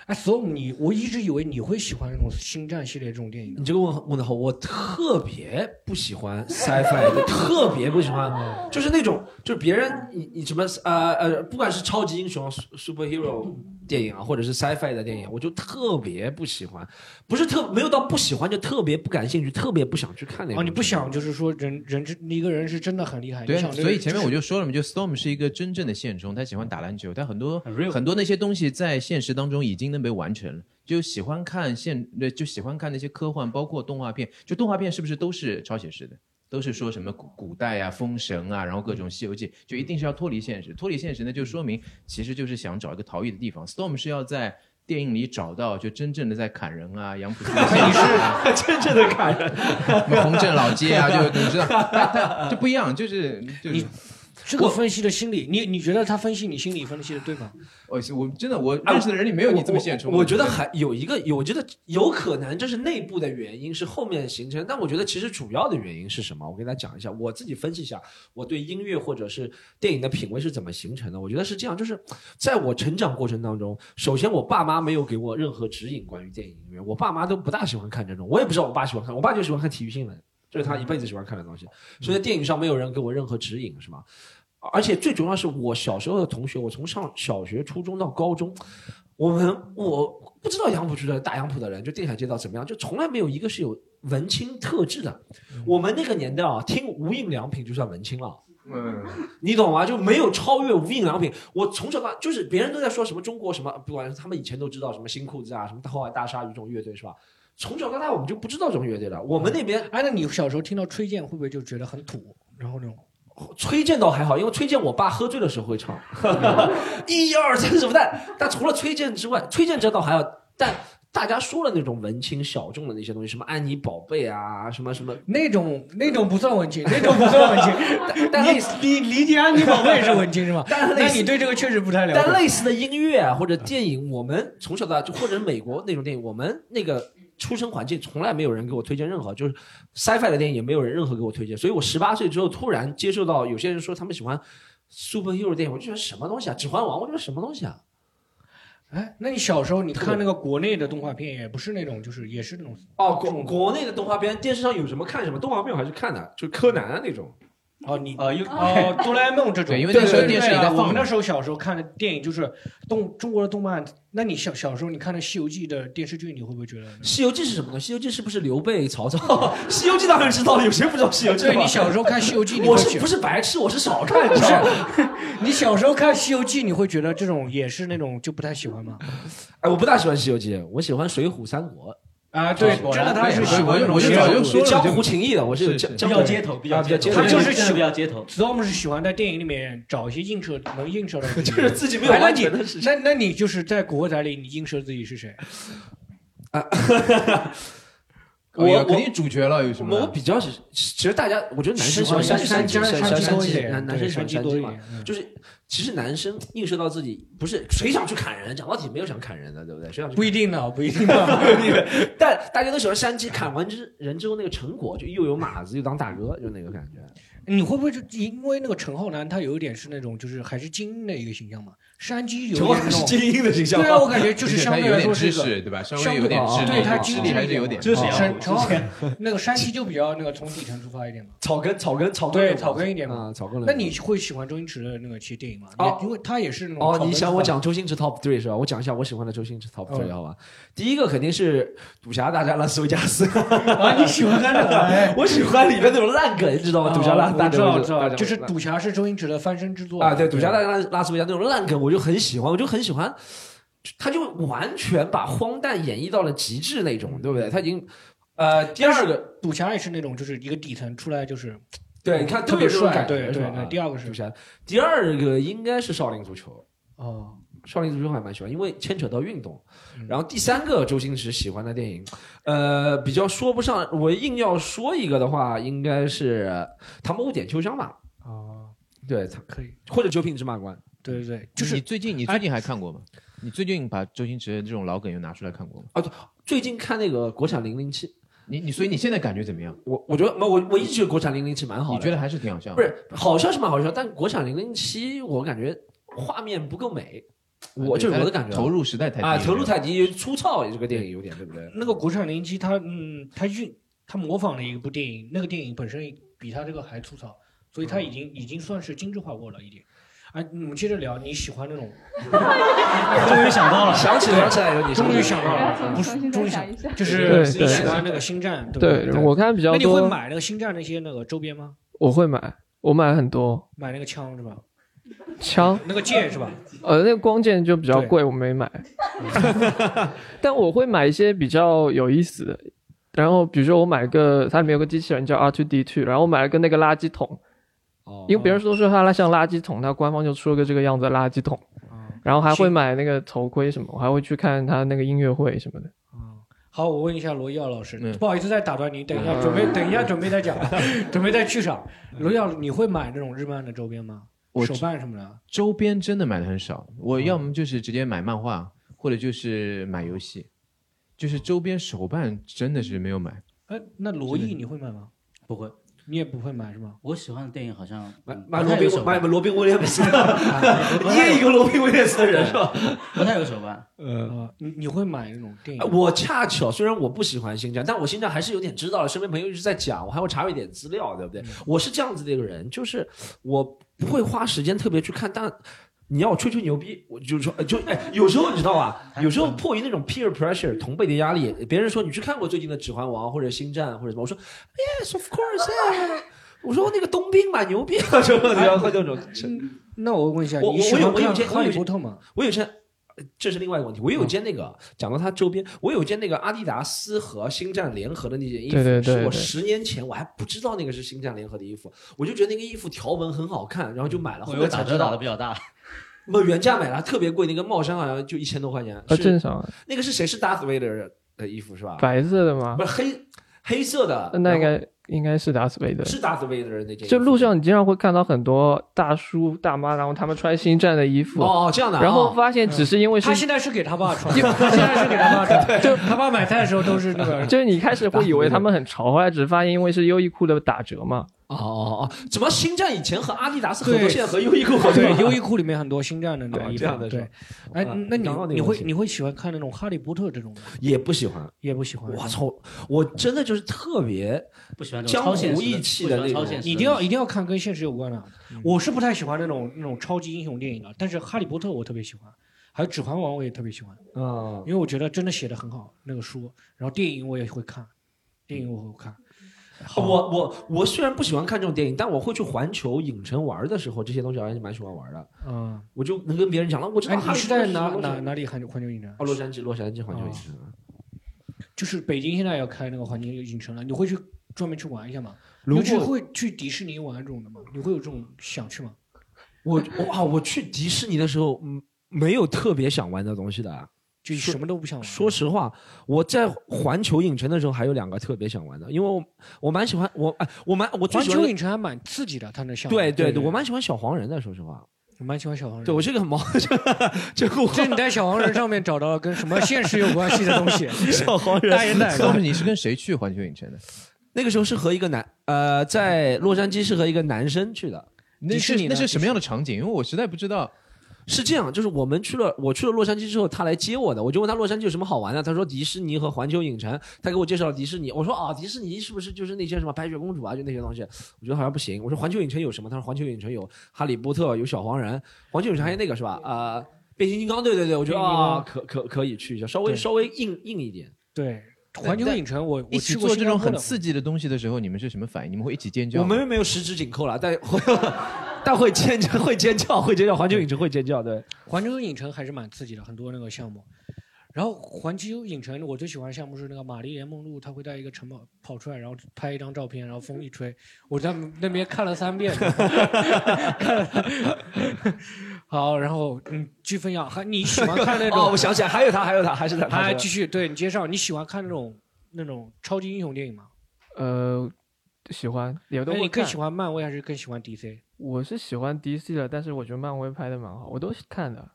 哎，Storm，你我一直以为你会喜欢那种星战系列这种电影你这个问问的好，我特别不喜欢 sci-fi 的，特别不喜欢，就是那种就是别人你你什么呃呃，不管是超级英雄 superhero 电影啊，或者是 sci-fi 的电影，我就特别不喜欢，不是特没有到不喜欢，就特别不感兴趣，特别不想去看那种。哦，你不想就是说人人这一个人是真的很厉害，对所以前面我就说了嘛，就 Storm 是一个真正的现充，他喜欢打篮球，但很多很很多那些东西在现实当中已经能被完成了。就喜欢看现，对，就喜欢看那些科幻，包括动画片。就动画片是不是都是超写实的？都是说什么古古代啊、封神啊，然后各种《西游记》，就一定是要脱离现实。脱离现实呢，就说明其实就是想找一个逃逸的地方。Storm 是要在电影里找到就真正的在砍人啊、杨浦区的现实啊，真正的砍人。什么红镇老街啊，就你知道，就不一样，就是就是你这个分析的心理，你你觉得他分析你心理分析的对吗？我我真的我认识的人里没有你这么现充。我我觉得还有一个，有我觉得有可能这是内部的原因，是后面形成。但我觉得其实主要的原因是什么？我给大家讲一下，我自己分析一下，我对音乐或者是电影的品味是怎么形成的。我觉得是这样，就是在我成长过程当中，首先我爸妈没有给我任何指引关于电影音乐，我爸妈都不大喜欢看这种，我也不知道我爸喜欢看，我爸就喜欢看体育新闻，这是他一辈子喜欢看的东西。所以在电影上没有人给我任何指引，是吗？而且最主要是我小时候的同学，我从上小学、初中到高中，我们我不知道杨浦区的大杨浦的人，就定海街道怎么样，就从来没有一个是有文青特质的。我们那个年代啊，听无印良品就算文青了。嗯，你懂吗？就没有超越无印良品。我从小到大就是别人都在说什么中国什么，不管是他们以前都知道什么新裤子啊，什么后海大鲨鱼这种乐队是吧？从小到大我们就不知道这种乐队了。我们那边哎，那你小时候听到崔健会不会就觉得很土？然后那种崔健倒还好，因为崔健我爸喝醉的时候会唱，一二三四五但但除了崔健之外，崔健这倒还好，但大家说了那种文青小众的那些东西，什么安妮宝贝啊，什么什么，那种那种不算文青，那种不算文青。但类似你你理解安妮宝贝是文青是吗？但那你对这个确实不太了解但。类似的音乐啊或者电影，我们从小到大就或者美国那种电影，我们那个出生环境从来没有人给我推荐任何，就是 sci-fi 的电影也没有人任何给我推荐，所以我十八岁之后突然接受到有些人说他们喜欢 superhero 电影，我就觉得什么东西啊，指环王，我觉得什么东西啊。哎，那你小时候你看那个国内的动画片，也不是那种，就是也是那种哦，国国内的动画片，电视上有什么看什么，动画片我还是看的，就柯南啊那种。哦，你呃，有哦，哆啦 A 梦这种，对因为那时候对电视里在放我们那时候小时候看的电影就是动中国的动漫。那你小小时候你看的《西游记》的电视剧，你会不会觉得？《西游记》是什么呢？《西游记》是不是刘备、曹操？《西游记》当然知道了，有谁不知道《西游记》？对你小时候看《西游记》，我是不是白痴？我是少看，不是？你小时候看《西游记》，你会觉得这种也是那种就不太喜欢吗？哎，我不大喜欢《西游记》，我喜欢《水浒》《三国》。啊，对，果然真的他是对喜欢我就写手早就说了江湖情谊的，我是比较街头，比较街头，啊比较街头他就是真的比较街头。Storm 是喜欢在电影里面找一些映射能映射的自己，就 是自己没有完哎那你全的事情。那那你就是在古惑仔里，你映射自己是谁？我我肯定主角了，有什么？我比较是，其实大家，我觉得男生喜欢山鸡，山鸡男男生喜欢山鸡嘛多一点嗯，就是其实男生映射到自己，不是谁想去砍人，讲到底没有想砍人的，对不对？谁想去不一定呢，不一定的。但大家都喜欢山鸡，砍完之人之后那个成果，就又有马子又当大哥，就那个感觉。你会不会就因为那个陈浩南他有一点是那种就是还是精英的一个形象嘛？山鸡有点那种，英的形象对啊，我感觉就是相对他有点来说是个。知识，对吧？稍相微有点对智力，对他智力还是有点。知识陈啊陈浩那个山鸡就比较那个从底层出发一点嘛。草根，草根，草根，对草根一点嘛啊，草根。那你会喜欢周星驰的那个其实电影吗？哦因为他也是那种哦你想我讲周星驰 top three 是吧？我讲一下我喜欢的周星驰 top three 嗯好吧？第一个肯定是《赌侠大战拉斯维加斯》啊？你喜欢看那个？哎我喜欢里面那种烂梗，你知道吗？赌侠大我知道知道，大战就是赌侠是周星驰的翻身之作啊，对，赌侠大战拉拉斯维加斯那种烂梗，我就很喜欢，我就很喜欢，他就完全把荒诞演绎到了极致那种，对不对？他已经，呃，第二个，赌侠也是那种就是一个底层出来就是对，你看特别帅，对对对。第二个是赌侠，第二个应该是少林足球。哦，少林足球还蛮喜欢，因为牵扯到运动。嗯然后第三个周星驰喜欢的电影，呃，比较说不上，我硬要说一个的话，应该是《唐伯虎点秋香》吧。哦，对，他可以，或者《九品芝麻官》。对对对，就就是是你最近你最近还看过吗？你最近把周星驰的这种老梗又拿出来看过吗？啊，对，最近看那个国产零零七，你你所以你现在感觉怎么样？我我觉得我我一直觉得国产零零七蛮好的。你觉得还是挺好笑？不是好笑是蛮好笑，但国产零零七我感觉画面不够美，我就是我的感觉。投入实在太低啊，投入太低，粗糙，这个电影有点对不对？那个国产零零七，它嗯，它运它模仿了一部电影，那个电影本身比它这个还粗糙，所以它已经已经算是精致化过了一点。哎，我们接着聊，你喜欢那种？终于想到了，想起来想起来有你终于想到了，不是终于想就是对你喜欢那个星战，对对不对？我看比较那你会，买那个星战那些那个周边吗？我会买，我买很多买那个枪是吧？枪，那个剑是吧？呃，那个光剑就比较贵，我没买。但我会买一些比较有意思的，然后比如说我买个，它里面有个机器人叫 R two D two，然后我买了个那个垃圾桶，哦因为别人都说它像垃圾桶，他官方就出了个这个样子的垃圾桶，然后还会买那个头盔什么，我还会去看他那个音乐会什么的。好，我问一下罗耀老师，嗯不好意思再打断你，等一下准备，等一下准备再讲，准备再去上。罗耀，你会买这种日漫的周边吗？我手办什么的？周边真的买的很少，哦我要么就是直接买漫画，或者就是买游戏，就是周边手办真的是没有买。哎，那罗毅你会买吗？不会，你也不会买是吗？我喜欢的电影好像买嗯买罗宾买罗宾威廉姆斯，你也一个罗宾威廉斯的人是吧？不太有手办。呃，你你会买那种电影？呃我恰巧虽然我不喜欢星战，但我星战还是有点知道了，身边朋友一直在讲，我还会查一点资料，对不对？我是这样子的一个人，就是我不会花时间特别去看，但你要吹吹牛逼，我就说，呃就哎，有时候你知道吧？有时候迫于那种 peer pressure 同辈的压力，别人说你去看过最近的《指环王》或者《星战》或者什么，我说 yes of course，yeah 我说那个冬兵蛮牛逼的，什么你要会这种。那我问一下，我我有我有件《哈利我有件波特》吗？我有件，呃这是另外一个问题。我有件那个、讲到它周边，我有件那个阿迪达斯和星战联合的那件衣服，对对对是我十年前我还不知道那个是星战联合的衣服，我就觉得那个衣服条纹很好看，然后就买了。后我以为打折打面才知道的比较大，不原价买了，特别贵，那个帽衫好像就一千多块钱。啊，正常啊，那个是谁？是 Darth Vader 的衣服是吧？白色的吗不？是黑黑色的，那应该应该是达斯维德。是 Darth Vader 的那件。就路上你经常会看到很多大叔大妈，然后他们穿星战的衣服，哦哦这样的啊，然后哦发现只是因为是他现在是给他爸穿的，他现在是给他爸穿的，就他爸买菜的时候都是那个。就是你开始会以为他们很潮，后来只是发现因为是优衣库的打折嘛。哦哦哦，怎么星战以前和阿迪达斯合作，对现在和优衣库合作？对，优衣库里面很多星战的那个衣服。哦这样的对吧，哎啊，那你你会你会喜欢看那种哈利波特这种的？也不喜欢。也不喜欢。我操！我真的就是特别不喜欢那种超现实的一定要一定要看跟现实有关的。嗯我是不太喜欢那种那种超级英雄电影的，但是哈利波特我特别喜欢，还有指环王我也特别喜欢，啊因为我觉得真的写的很好那个书。然后电影我也会看，电影我会看。我我我虽然不喜欢看这种电影，但我会去环球影城玩的时候，这些东西我还是蛮喜欢玩的。嗯，我就能跟别人讲了，我知道哎，你是在哪哪哪里环球环球影城？哦，洛杉矶，洛杉矶环球影城。就是北京现在要开那个环球影城了，你会去专门去玩一下吗？如你会去迪士尼玩这种的吗？你会有这种想去吗？我哇，我去迪士尼的时候，嗯，没有特别想玩的东西的。就什么都不想玩。说实话，我在环球影城的时候还有两个特别想玩的，因为我我蛮喜欢我哎，我蛮我环球影城还蛮刺激的，它那项目。对对对，我蛮喜欢小黄人的，说实话。我蛮喜欢小黄人。对我是个很毛，这这你在小黄人上面找到了跟什么 现实有关系的东西？小黄人大爷奶当时你是跟谁去环球影城的？那个时候是和一个男呃，在洛杉矶是和一个男生去的。那是那是什么样的场景？因为我实在不知道。是这样，就是我们去了，我去了洛杉矶之后，他来接我的，我就问他洛杉矶有什么好玩的，他说迪士尼和环球影城，他给我介绍了迪士尼，我说啊，迪士尼是不是就是那些什么白雪公主啊，就那些东西？我觉得好像不行。我说环球影城有什么？他说环球影城有哈利波特，有小黄人，环球影城还有那个是吧？呃，变形金刚，对对对，我觉得啊，可可可以去一下，稍微稍微硬硬一点。对，环球影城我我一起去做这种很刺激的东西的时候，你们是什么反应？你们会一起尖叫？我们没有十指紧扣了，但会 但会尖叫，会尖叫，会尖叫。环球影城会尖叫，对。环球影城还是蛮刺激的，很多那个项目。然后环球影城我最喜欢的项目是那个玛丽莲梦露，她会带一个城堡跑出来，然后拍一张照片，然后风一吹，我在那边看了三遍。好，然后嗯，继分享，还你喜欢看那种？哦，我想起来，还有他，还有他，还是他。还继续对你介绍，你喜欢看那种那种超级英雄电影吗？呃，喜欢，也都会看。那你更喜欢漫威还是更喜欢 DC？我是喜欢 DC 的，但是我觉得漫威拍的蛮好，我都看的。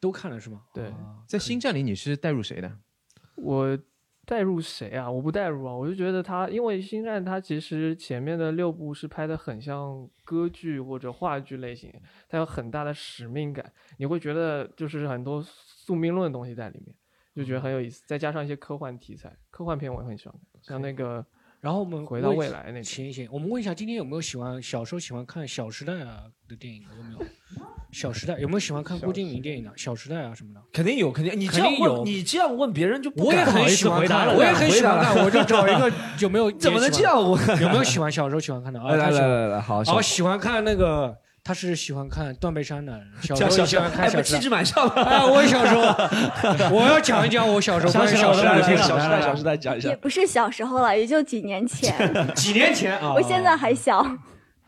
都看了是吗？对，在星战里你是带入谁的？我带入谁啊？我不带入啊，我就觉得他，因为星战它其实前面的六部是拍的很像歌剧或者话剧类型，它有很大的使命感，你会觉得就是很多宿命论的东西在里面，就觉得很有意思。再加上一些科幻题材，科幻片我也很喜欢，像那个。然后我们回到未来那行行，我们问一下，今天有没有喜欢小时候喜欢看《小时代》啊的电影？有没有？《小时代》有没有喜欢看郭敬明电影的《小时代》啊什么的？肯定有，肯定。你这样问，你这样问别人就我也很喜欢看，我也很喜欢看，我就找一个有没有？怎么能这样问？有没有喜欢小时候喜欢看的？来来来来，好。好，喜欢看那个。他是喜欢看断背山的，小时候喜欢看小时代，气质蛮像的。哎，我小时候，我要讲一讲我小时候关于小时代，小时代，小时代讲一下。也不是小时候了，也就几年前。几年前啊！我现在还小。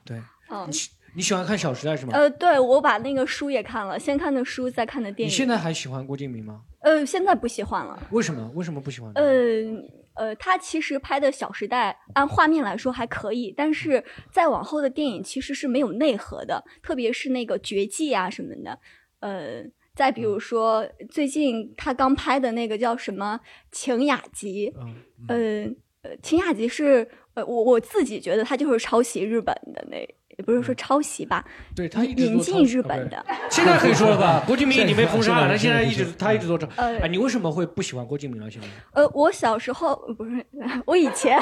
对，嗯，你喜欢看小时代是吗？呃，对，我把那个书也看了，先看的书，再看的电影。你现在还喜欢郭敬明吗？呃，现在不喜欢了。为什么？为什么不喜欢？嗯。呃，他其实拍的《小时代》按画面来说还可以，但是再往后的电影其实是没有内核的，特别是那个绝技啊什么的。呃，再比如说最近他刚拍的那个叫什么《晴雅集》，嗯，呃，《晴雅集》是呃我我自己觉得他就是抄袭日本的那。也不是说抄袭吧，对他引进日本的，现在可以说了吧？郭敬明已经被封杀了，他现在一直他一直都抄。哎，你为什么会不喜欢郭敬明了？现在？呃，我小时候不是，我以前。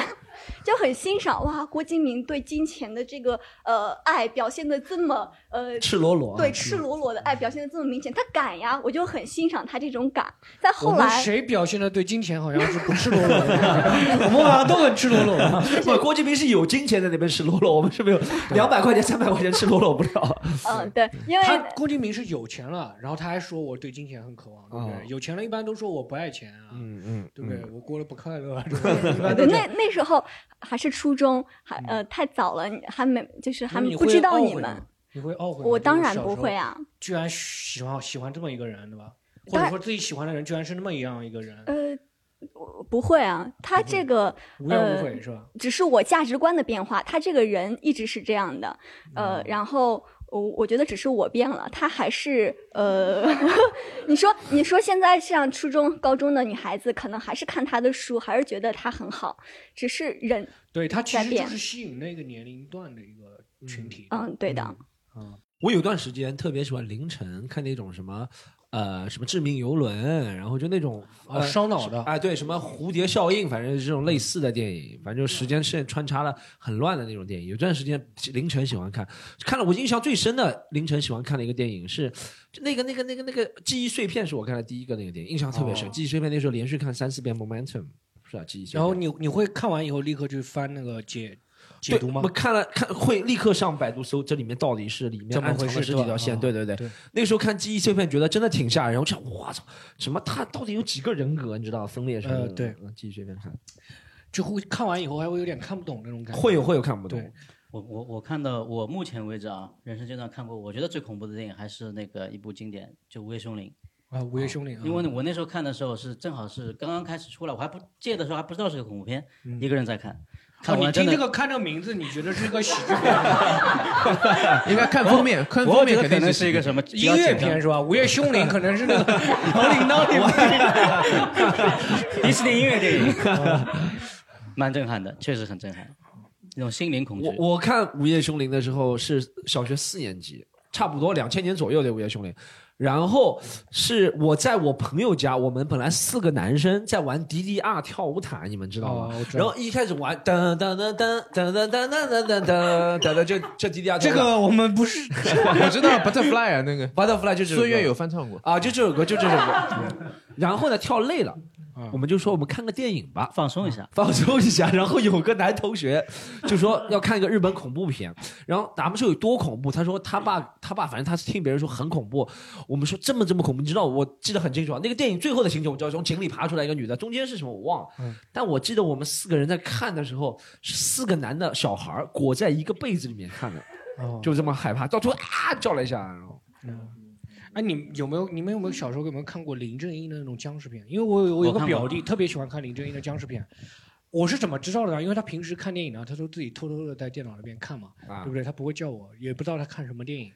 就很欣赏哇，郭敬明对金钱的这个呃爱表现的这么呃赤裸裸，对赤裸裸的爱表现的这么明显，他敢呀，我就很欣赏他这种敢。在后来谁表现的对金钱好像是不赤裸裸的？我们好像都很赤裸裸。不，郭敬明是有金钱在那边赤裸裸，我们是没有两百块钱、三百块钱赤裸裸不了。嗯，对，因为郭敬明是有钱了，然后他还说我对金钱很渴望，对不对？有钱了一般都说我不爱钱啊，嗯嗯，对不对？我过得不快乐。对，那那时候。还是初中，还呃太早了，还没就是还不知道你们，你会懊悔？我当然不会啊！居然喜欢喜欢这么一个人，对吧？或者说自己喜欢的人居然是那么一样一个人？呃，不会啊，他这个无怨无悔是吧？只是我价值观的变化，他这个人一直是这样的，呃，然后。我我觉得只是我变了，他还是呃，你说你说现在像初中、高中的女孩子，可能还是看他的书，还是觉得他很好，只是人对他其实就是吸引那个年龄段的一个群体。嗯，对的。嗯，我有段时间特别喜欢凌晨看那种什么。呃，什么致命游轮，然后就那种呃烧脑的，哎，对，什么蝴蝶效应，反正这种类似的电影，反正就时间线穿插了很乱的那种电影。有段时间凌晨喜欢看，看了我印象最深的凌晨喜欢看的一个电影是，那个那个那个那个记忆碎片是我看的第一个那个电影，印象特别深。记忆碎片那时候连续看三四遍 Momentum，是吧？记忆碎片。然后你你会看完以后立刻去翻那个解。解读吗？我看了看，会立刻上百度搜，这里面到底是里面暗藏了十几条线？对对对。那个时候看记忆碎片，觉得真的挺吓人。我想，我操，什么他到底有几个人格？你知道分裂成？呃，对，记忆碎片看，就会看完以后还会有点看不懂那种感觉。会有会有看不懂。我我我看到我目前为止啊，人生阶段看过，我觉得最恐怖的电影还是那个一部经典，就《午夜凶铃》啊，《午夜凶铃》。因为我那时候看的时候是正好是刚刚开始出来，我还不借的时候还不知道是个恐怖片，一个人在看。你听这个看这个名字，你觉得是个喜剧片？应该看封面，看封面肯定是一个什么音乐片是吧？午夜凶铃可能是那个摇铃铛的迪士尼音乐电影，蛮震撼的，确实很震撼，那种心灵恐惧。我我看午夜凶铃的时候是小学四年级，差不多两千年左右的午夜凶铃。然后是我在我朋友家，我们本来四个男生在玩 DDR 跳舞毯，你们知道吗？然后一开始玩噔噔噔噔噔噔噔噔噔噔噔噔，就就 DDR。这个我们不是，我知道 Butterfly 啊，那个 Butterfly 就是孙悦有翻唱过啊，就这首歌，就这首歌。然后呢，跳累了。我们就说我们看个电影吧，放松一下，放松一下。然后有个男同学就说要看一个日本恐怖片，然后咱们说有多恐怖，他说他爸他爸反正他是听别人说很恐怖。我们说这么这么恐怖，你知道，我记得很清楚啊。那个电影最后的情节，我知道从井里爬出来一个女的，中间是什么我忘了。嗯但我记得我们四个人在看的时候，是四个男的小孩裹在一个被子里面看的，哦就这么害怕，到最后啊叫了一下，然后哎，你有没有你们有没有小时候有没有看过林正英的那种僵尸片？因为我有我有个表弟特别喜欢看林正英的僵尸片。我是怎么知道的呢？因为他平时看电影呢，他都自己偷偷的在电脑那边看嘛，啊对不对？他不会叫我，也不知道他看什么电影。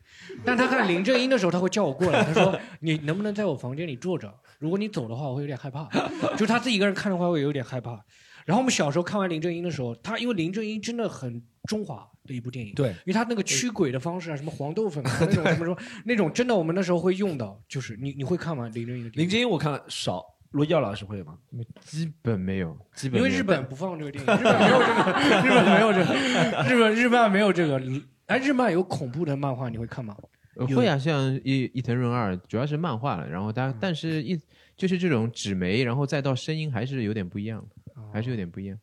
但他看林正英的时候，他会叫我过来，他说：“你能不能在我房间里坐着？如果你走的话，我会有点害怕。”就他自己一个人看的话，会有点害怕。然后我们小时候看完林正英的时候，他因为林正英真的很中华的一部电影，对，因为他那个驱鬼的方式啊，什么黄豆粉啊，那种什么什么那种，真的我们那时候会用到。就是你你会看吗？林正英的电影？林正英我看了少，罗耀老师会吗？基本没有，基本没有因为日本不放这个电影，日本没有这个，日本没有这个，日本日漫没有这个。哎，日漫有恐怖的漫画，你会看吗？会啊，像伊伊藤润二，主要是漫画了，然后嗯他但是一就是这种纸媒，然后再到声音还是有点不一样的，还是有点不一样。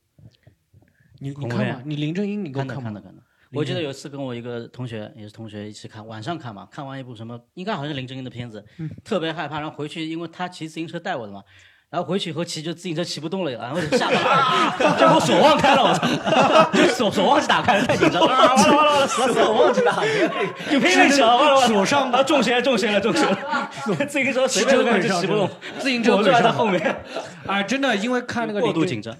你你？看吗你林正英你给我看的看吗？看的看的。我记得有一次跟我一个同学，也是同学一起看，晚上看嘛，看完一部什么，应该好像是林正英的片子，嗯。特别害怕，然后回去，因为他骑自行车带我的嘛，然后回去以后骑就自行车骑不动了，然后就吓到了，啊结果锁忘开了，我操，就锁锁忘记打开了，太紧张了，啊完了完了完了，死了死了，我忘记打开了，就拼命想，完了完了，锁上啊，中邪了中邪了中邪了，自行车随便开就骑不动，自行车我就在他后面，啊，真的，因为看那个过度紧张，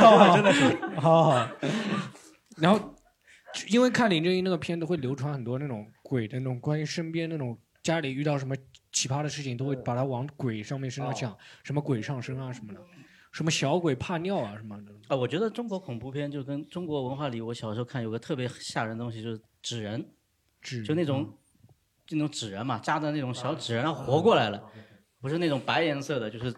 好 好真的是，好好。然后，因为看林正英那个片子会流传很多那种鬼的那种关于身边那种家里遇到什么奇葩的事情，都会把它往鬼上面身上想，什么鬼上身啊什么的，什么小鬼怕尿啊什么的。啊，我觉得中国恐怖片就跟中国文化里，我小时候看有个特别吓人的东西，就是纸人，纸就那种就那种纸人嘛，扎的那种小纸人，然后活过来了，不是那种白颜色的，就是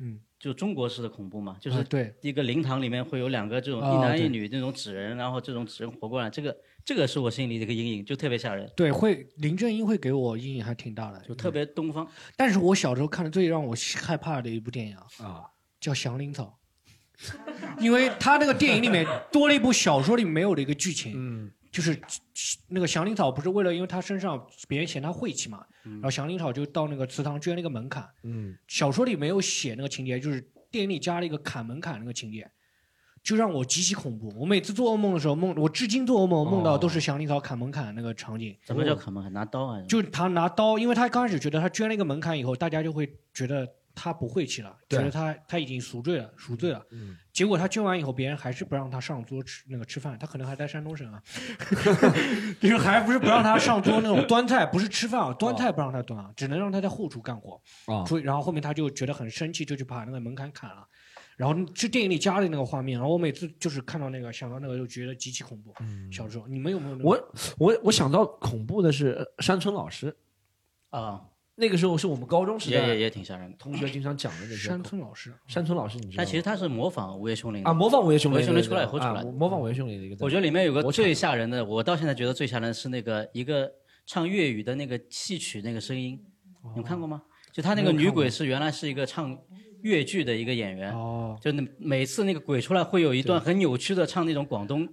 嗯，就中国式的恐怖嘛，就是啊对一个灵堂里面会有两个这种哦一男一女那种纸人，然后这种纸人活过来，这个这个是我心里的一个阴影，就特别吓人，对，会林正英会给我阴影还挺大的，就特别东方。但是我小时候看的最让我害怕的一部电影啊，啊，叫《祥林草》，因为他那个电影里面多了一部小说里没有的一个剧情，嗯，就是那个祥林草不是为了因为他身上别人嫌他晦气嘛，然后祥林草就到那个祠堂捐了一个门槛，嗯，小说里没有写那个情节，就是电影里加了一个砍门槛那个情节。就让我极其恐怖。我每次做噩梦的时候梦，我至今做噩梦梦到都是祥林草砍门槛那个场景。什么叫砍门槛？拿刀啊？就是他拿刀，因为他刚开始觉得他捐了一个门槛以后，大家就会觉得他不晦气了，对觉得他他已经赎罪了，赎罪了。嗯结果他捐完以后，别人还是不让他上桌吃那个吃饭，他可能还在山东省啊，就是还不是不让他上桌那种端菜，不是吃饭啊，端菜不让他端啊，只能让他在后厨干活。啊，所以然后后面他就觉得很生气，就去把那个门槛砍了。然后是电影里加的那个画面，然后我每次就是看到那个想到那个就觉得极其恐怖。小时候你们有没有？我我我想到恐怖的是呃山村老师，啊，那个时候是我们高中时代也也也挺吓人的。同学经常讲的那些山村老师，山村老师，你知道吗？但其实他是模仿《午夜凶铃》啊，模仿《午夜凶铃》午夜凶铃出来以后出来啊模仿《午夜凶铃》的一个，我觉得里面有个最吓人的，我到现在觉得最吓人的是那个一个唱粤语的那个戏曲那个声音，你们看过吗？就他那个女鬼是原来是一个唱粤剧的一个演员，哦，就那每次那个鬼出来会有一段很扭曲的唱那种广东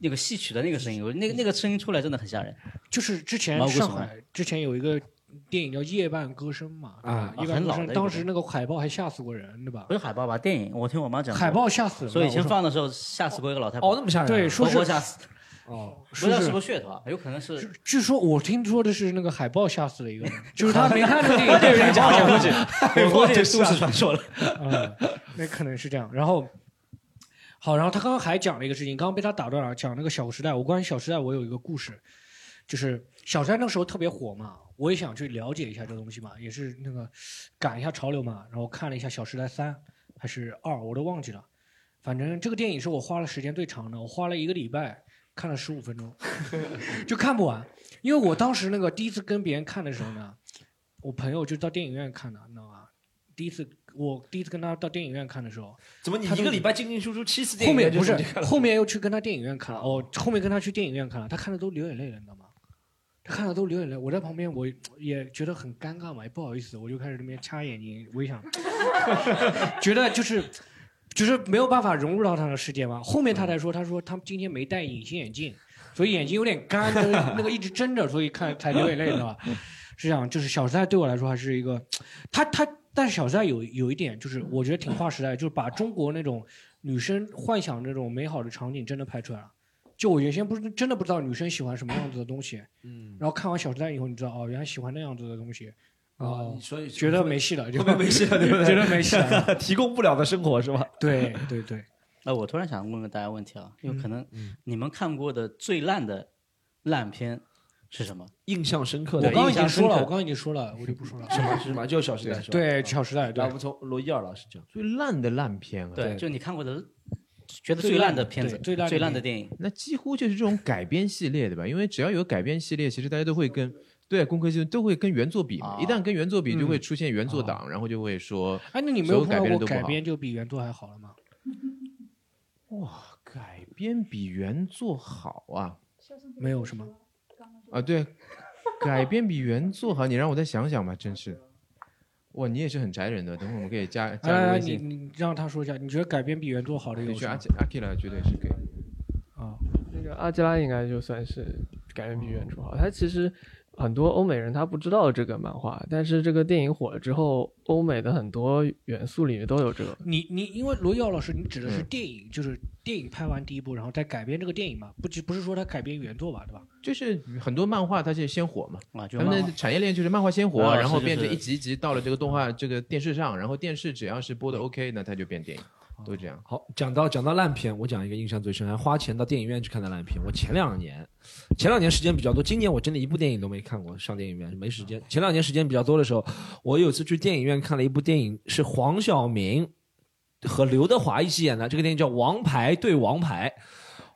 那个戏曲的那个声音，我那个那个声音出来真的很吓人。就是之前上海之前有一个电影叫《夜半歌声》嘛，啊夜半歌声很老的一个当时那个海报还吓死过人，对吧不？是海报吧？电影，我听我妈讲。海报吓死人了，所以以前放的时候吓死过一个老太婆。哦，那么吓人啊，对说是吓死，哦，不知道是是不是噱头啊？有可能是。据说我听说的是那个海报吓死了一个人，就是他没看那个电影，对海报吓死了。我估计都市传说了。嗯，那可能是这样。然后，好，然后他刚刚还讲了一个事情，刚刚被他打断了，讲那个《小时代》。我关于《小时代》，我有一个故事，就是《小时代》那时候特别火嘛，我也想去了解一下这个东西嘛，也是那个赶一下潮流嘛。然后看了一下《小时代三》还是二，我都忘记了。反正这个电影是我花了时间最长的，我花了一个礼拜看了十五分钟，就看不完。因为我当时那个第一次跟别人看的时候呢，我朋友就到电影院看的，你知道吗？第一次我第一次跟他到电影院看的时候，怎么你一个礼拜进进出出七次电影院后面不是后面又去跟他电影院看了，哦，后面跟他去电影院看了，他看的都流眼泪了，你知道吗？他看到都流眼泪，我在旁边我 也觉得很尴尬嘛，也不好意思，我就开始那边掐眼睛，我也想，觉得就是就是没有办法融入到他的世界嘛。后面他才说，他说他今天没戴隐形眼镜，所以眼睛有点干，那个一直睁着，所以看才流眼泪，的吧？是这样，就是《小时代》对我来说还是一个，他他，但是《小时代有》有一点就是我觉得挺划时代，就是把中国那种女生幻想那种美好的场景真的拍出来了。就我原先不是真的不知道女生喜欢什么样子的东西，嗯，然后看完《小时代》以后，你知道哦，原来喜欢那样子的东西，哦，所以觉得没戏了，就后面没戏了，对不对？觉得没戏了，提供不了的生活是吧？对对对。那我突然想问问大家问题啊，有可能嗯你们看过的最烂的烂片是什么？印象深刻的我刚刚已经说了，我刚刚已经说了，我就不说了。什么是吗？就是《小时代》是吧？对，《小时代》对来，我。们从罗伊尔老师讲。最烂的烂片啊，对，就你看过的，觉得最烂的片子，最烂的最烂的电影。那几乎就是这种改编系列对吧？因为只要有改编系列，其实大家都会跟对工科系都会跟原作比嘛。啊一旦跟原作比，就会嗯出现原作党，然后就会说哎，那你没有改编的都。改编就比原作还好了吗？哇，改编比原作好啊！没有什么？啊，对，改编比原作好，你让我再想想吧，真是。哇，你也是很宅人的，等会儿我们可以加加个哎，你微信。你让他说一下，你觉得改编比原作好的有对，去阿什么？阿基拉，绝对是可以。啊，那个阿基拉应该就算是改编比原著好。他其实很多欧美人他不知道这个漫画，但是这个电影火了之后，欧美的很多元素里面都有这个。你你因为罗耀老师，你指的是嗯电影，就是电影拍完第一部，然后再改编这个电影嘛？不只不是说他改编原作吧，对吧？就是很多漫画它是先火嘛，他们的产业链就是漫画先火，啊然后变成一集一集到了这个动画这个电视上，然后电视只要是播的 OK，那它就变电影，都这样。好，讲到讲到烂片，我讲一个印象最深，还花钱到电影院去看的烂片。我前两年，前两年时间比较多，今年我真的一部电影都没看过，上电影院没时间。前两年时间比较多的时候，我有一次去电影院看了一部电影，是黄晓明和刘德华一起演的，这个电影叫《王牌对王牌》。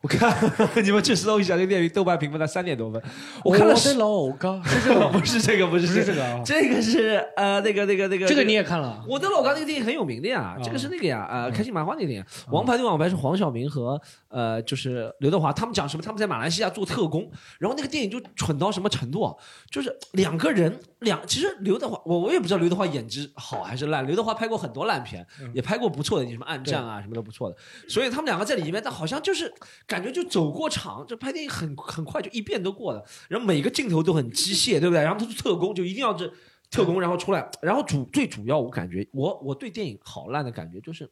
我看 你们去搜一下这个电影，豆瓣评分才三点多分。我看了是我的老哥，是这个不是这个，不是是这个啊，这个是呃那个那个那个这个你也看了？我的老刚那个电影很有名的呀，这个是那个呀，呃，开心麻花那个电影，《王牌对王牌》是黄晓明和呃，就是刘德华，他们讲什么？他们在马来西亚做特工，然后那个电影就蠢到什么程度啊？就是两个人两，其实刘德华，我我也不知道刘德华演技好还是烂，刘德华拍过很多烂片，也拍过不错的，什么暗战啊什么都不错的，所以他们两个在里面，但好像就是感觉就走过场，就拍电影很很快就一遍都过了，然后每个镜头都很机械，对不对？然后他是特工，就一定要这特工，然后出来，然后主最主要，我感觉我我对电影好烂的感觉就是。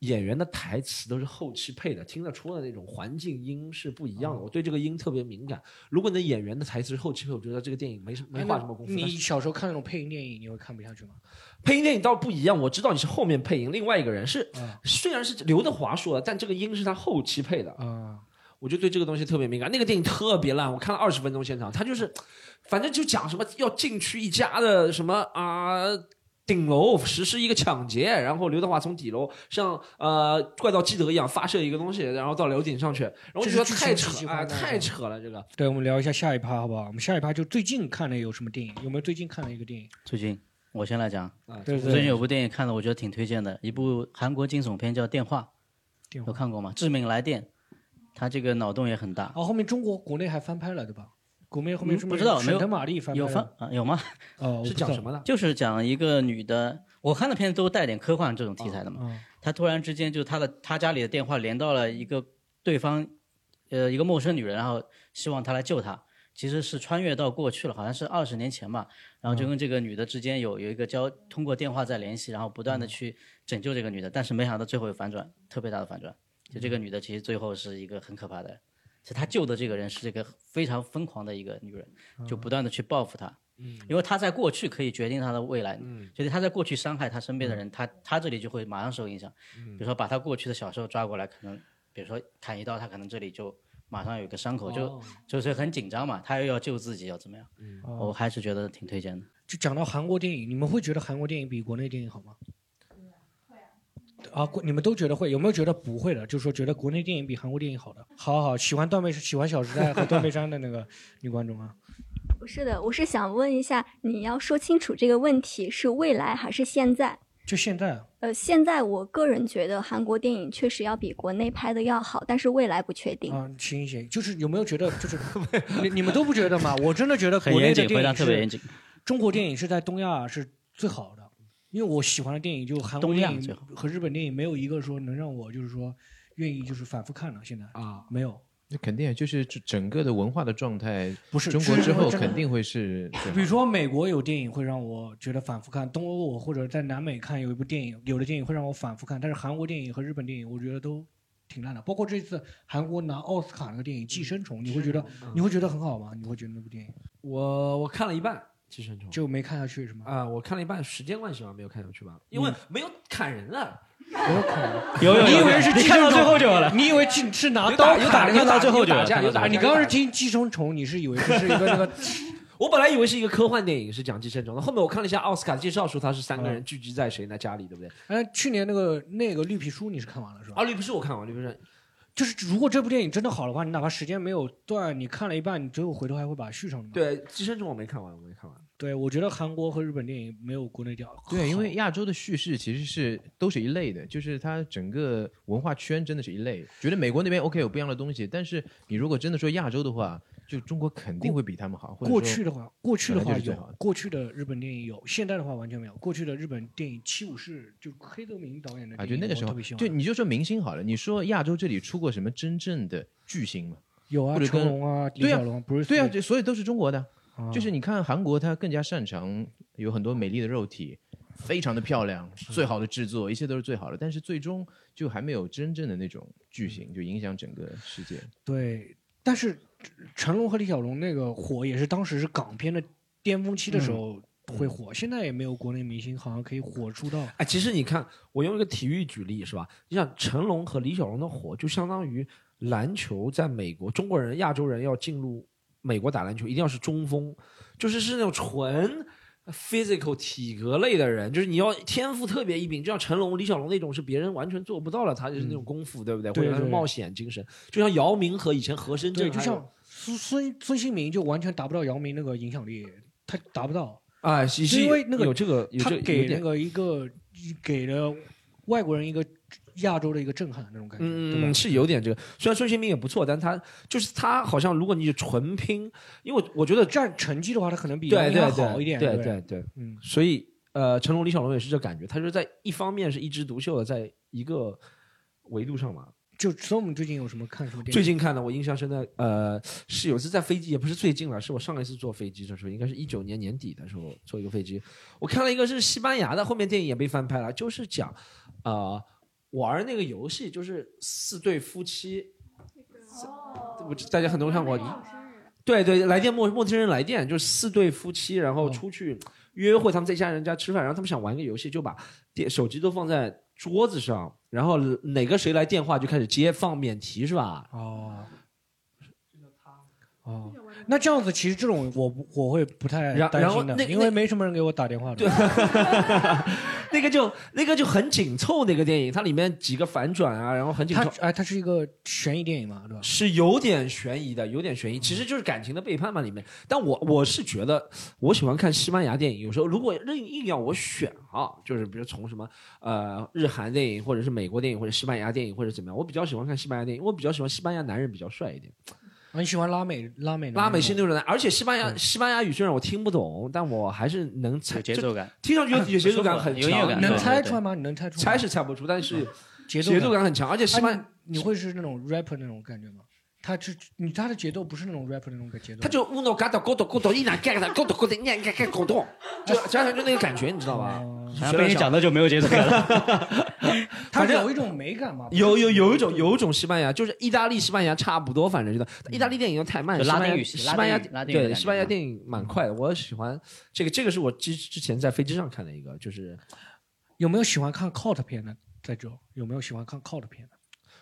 演员的台词都是后期配的，听得出的那种环境音是不一样的。我对这个音特别敏感。如果你的演员的台词是后期配，我觉得这个电影没什没花什么功夫。你小时候看那种配音电影，你会看不下去吗？配音电影倒不一样，我知道你是后面配音，另外一个人是啊虽然是刘德华说的，但这个音是他后期配的。啊，我就对这个东西特别敏感。那个电影特别烂，我看了二十分钟现场，他就是，反正就讲什么要进去一家的什么啊。顶楼实施一个抢劫，然后刘德华从底楼像呃怪盗基德一样发射一个东西，然后到楼顶上去，然后我就觉得太扯啊、欢的太扯了这个。对，我们聊一下下一趴好不好？我们下一趴就最近看的有什么电影？有没有最近看的一个电影？最近我先来讲，啊，对最近有部电影看了，我觉得挺推荐的，一部韩国惊悚片叫《电话电》，话有看过吗？致命来电，他这个脑洞也很大。哦，后面中国国内还翻拍了对吧？国内后面嗯是不知道没有沈腾、马丽翻有翻啊有吗？哦，是讲什么的？就是讲一个女的，我看的片子都带点科幻这种题材的嘛。嗯她突然之间就她的她家里的电话连到了一个对方，呃，一个陌生女人，然后希望她来救她。其实是穿越到过去了，好像是二十年前吧。然后就跟这个女的之间有有一个交通过电话在联系，然后不断的去拯救这个女的，但是没想到最后有反转，特别大的反转。就这个女的其实最后是一个很可怕的人，就她救的这个人是这个非常疯狂的一个女人，就不断的去报复她。因为她在过去可以决定她的未来，就是她在过去伤害她身边的人，她她这里就会马上受影响。比如说把她过去的小时候抓过来，可能比如说砍一刀，她可能这里就马上有一个伤口，就就是很紧张嘛，他又要救自己，要怎么样？我还是觉得挺推荐的。就讲到韩国电影，你们会觉得韩国电影比国内电影好吗？啊，国你们都觉得会，有没有觉得不会的？就是说觉得国内电影比韩国电影好的？好好，喜欢断背喜欢《小时代》和《断背山》的那个 女观众啊，不是的，我是想问一下，你要说清楚这个问题是未来还是现在？就现在啊，呃，现在我个人觉得韩国电影确实要比国内拍的要好，但是未来不确定。啊，行行，就是有没有觉得，就是 你你们都不觉得吗？我真的觉得国内很严谨，回答的电影是特别严谨。中国电影是在东亚是最好的，因为我喜欢的电影就韩国电影东亚和日本电影没有一个说能让我就是说愿意就是反复看了。现在啊，没有，那肯定就是这整个的文化的状态，不是中国之后肯定会是。比如说美国有电影会让我觉得反复看，东欧或者在南美看有一部电影，有的电影会让我反复看，但是韩国电影和日本电影我觉得都挺烂的。包括这次韩国拿奥斯卡那个电影《寄生虫》，你会觉得你会觉得很好吗？你会觉得那部电影我我看了一半《寄生虫》就没看下去是吗？啊、我看了一半，时间关系嘛没有看下去吧，因为没有砍人啊。没有看，有有有你以为是看到生虫最后就有了。你以为是是拿刀打有打人到最后有打就有了架有打架你刚刚是听寄生虫，你是以为这是一个那个 我本来以为是一个科幻电影，是讲寄生虫的。后面我看了一下奥斯卡介绍，说他是三个人聚集在谁的家里，对不对？哎，去年那个那个绿皮书你是看完了是吧？啊，绿皮书我看完，绿皮书就是如果这部电影真的好的话，你哪怕时间没有断，你看了一半，你最后回头还会把它续上的。对寄生虫我没看完，我没看完。对，我觉得韩国和日本电影没有国内屌。对，因为亚洲的叙事其实是都是一类的，就是它整个文化圈真的是一类。觉得美国那边 OK 有不一样的东西，但是你如果真的说亚洲的话，就中国肯定会比他们好。过去的话，过去的话是最好的，过去的日本电影有，现在的话完全没有。过去的日本电影《七武士》就黑泽明导演的啊，就那个时候我特别喜，欢就你就说明星好了，你说亚洲这里出过什么真正的巨星吗？有啊，成龙啊，李小龙，不是对啊，这所以都是中国的。啊就是你看韩国，它更加擅长有很多美丽的肉体，非常的漂亮，最好的制作，一切都是最好的，但是最终就还没有真正的那种巨星，就影响整个世界。对，但是成龙和李小龙那个火也是当时是港片的巅峰期的时候会火，现在也没有国内明星好像可以火出道。哎，其实你看，我用一个体育举例是吧？你想成龙和李小龙的火，就相当于篮球在美国，中国人、亚洲人要进入美国打篮球，一定要是中锋，就是是那种纯 physical 体格类的人，就是你要天赋特别异禀，就像成龙、李小龙那种是别人完全做不到了，他就是那种功夫，对不对？或者是冒险精神，就像姚明和以前和珅这种，就像孙孙孙兴民就完全达不到姚明那个影响力，他达不到。啊，是是因为那个有这个，有他给那个一个给了外国人一个亚洲的一个震撼那种感觉，嗯，？是有点这个。虽然孙兴民也不错，但他就是他好像，如果你纯拼，因为我我觉得占成绩的话，他可能比姚明还对对对好一点，对对对对，嗯，所以呃，成龙、李小龙也是这感觉，他就是在一方面是一枝独秀的，在一个维度上嘛。就所以我们最近有什么看什么电影？最近看的我印象深的，呃，是有一次在飞机，也不是最近了，是我上一次坐飞机的时候，应该是一九年年底的时候坐一个飞机，我看了一个是西班牙的，后面电影也被翻拍了，就是讲，呃，玩那个游戏，就是四对夫妻，我大家很多人看过，对对，来电陌陌生人来电，就是四对夫妻，然后出去约会，他们在一家人家吃饭，然后他们想玩个游戏，就把电手机都放在桌子上，然后哪个谁来电话就开始接放免提，是吧？哦，哦，那这样子其实这种我我会不太然担心的，因为没什么人给我打电话的。那个就那个就很紧凑，那个电影它里面几个反转啊，然后很紧凑，它哎，它是一个悬疑电影嘛，对吧？是有点悬疑的，有点悬疑，其实就是感情的背叛嘛里面。但我我是觉得我喜欢看西班牙电影，有时候如果硬硬要我选啊，就是比如从什么呃日韩电影，或者是美国电影，或者西班牙电影，或者怎么样，我比较喜欢看西班牙电影，我比较喜欢西班牙男人比较帅一点。啊你喜欢拉美拉美拉美人吗是那种男，而且西班牙西班牙语虽然我听不懂，但我还是能猜节奏感，听上去有有节奏感很强，有音乐感能猜出来吗？你能猜出来？猜是猜不出，但是节奏节奏感很强，而且西班牙啊你你会是那种 rapper 那种感觉吗？他是你他的节奏不是那种 rapper 那种节奏，他就 uno gato goto goto 一拿 gato goto goto 一拿 gato goto，就加上就那个感觉，你知道吧？好像被你讲的就没有节奏感了。他有一种美感嘛。有有有一种有一种西班牙，就是意大利、西班牙差不多，反正觉得意大利电影又太慢，拉丁语系西班牙对西班牙电影蛮快的，我喜欢这个这个是我之之前在飞机上看的一个，就是有没有喜欢看 cult 片的？在这有没有喜欢看 cult 片的？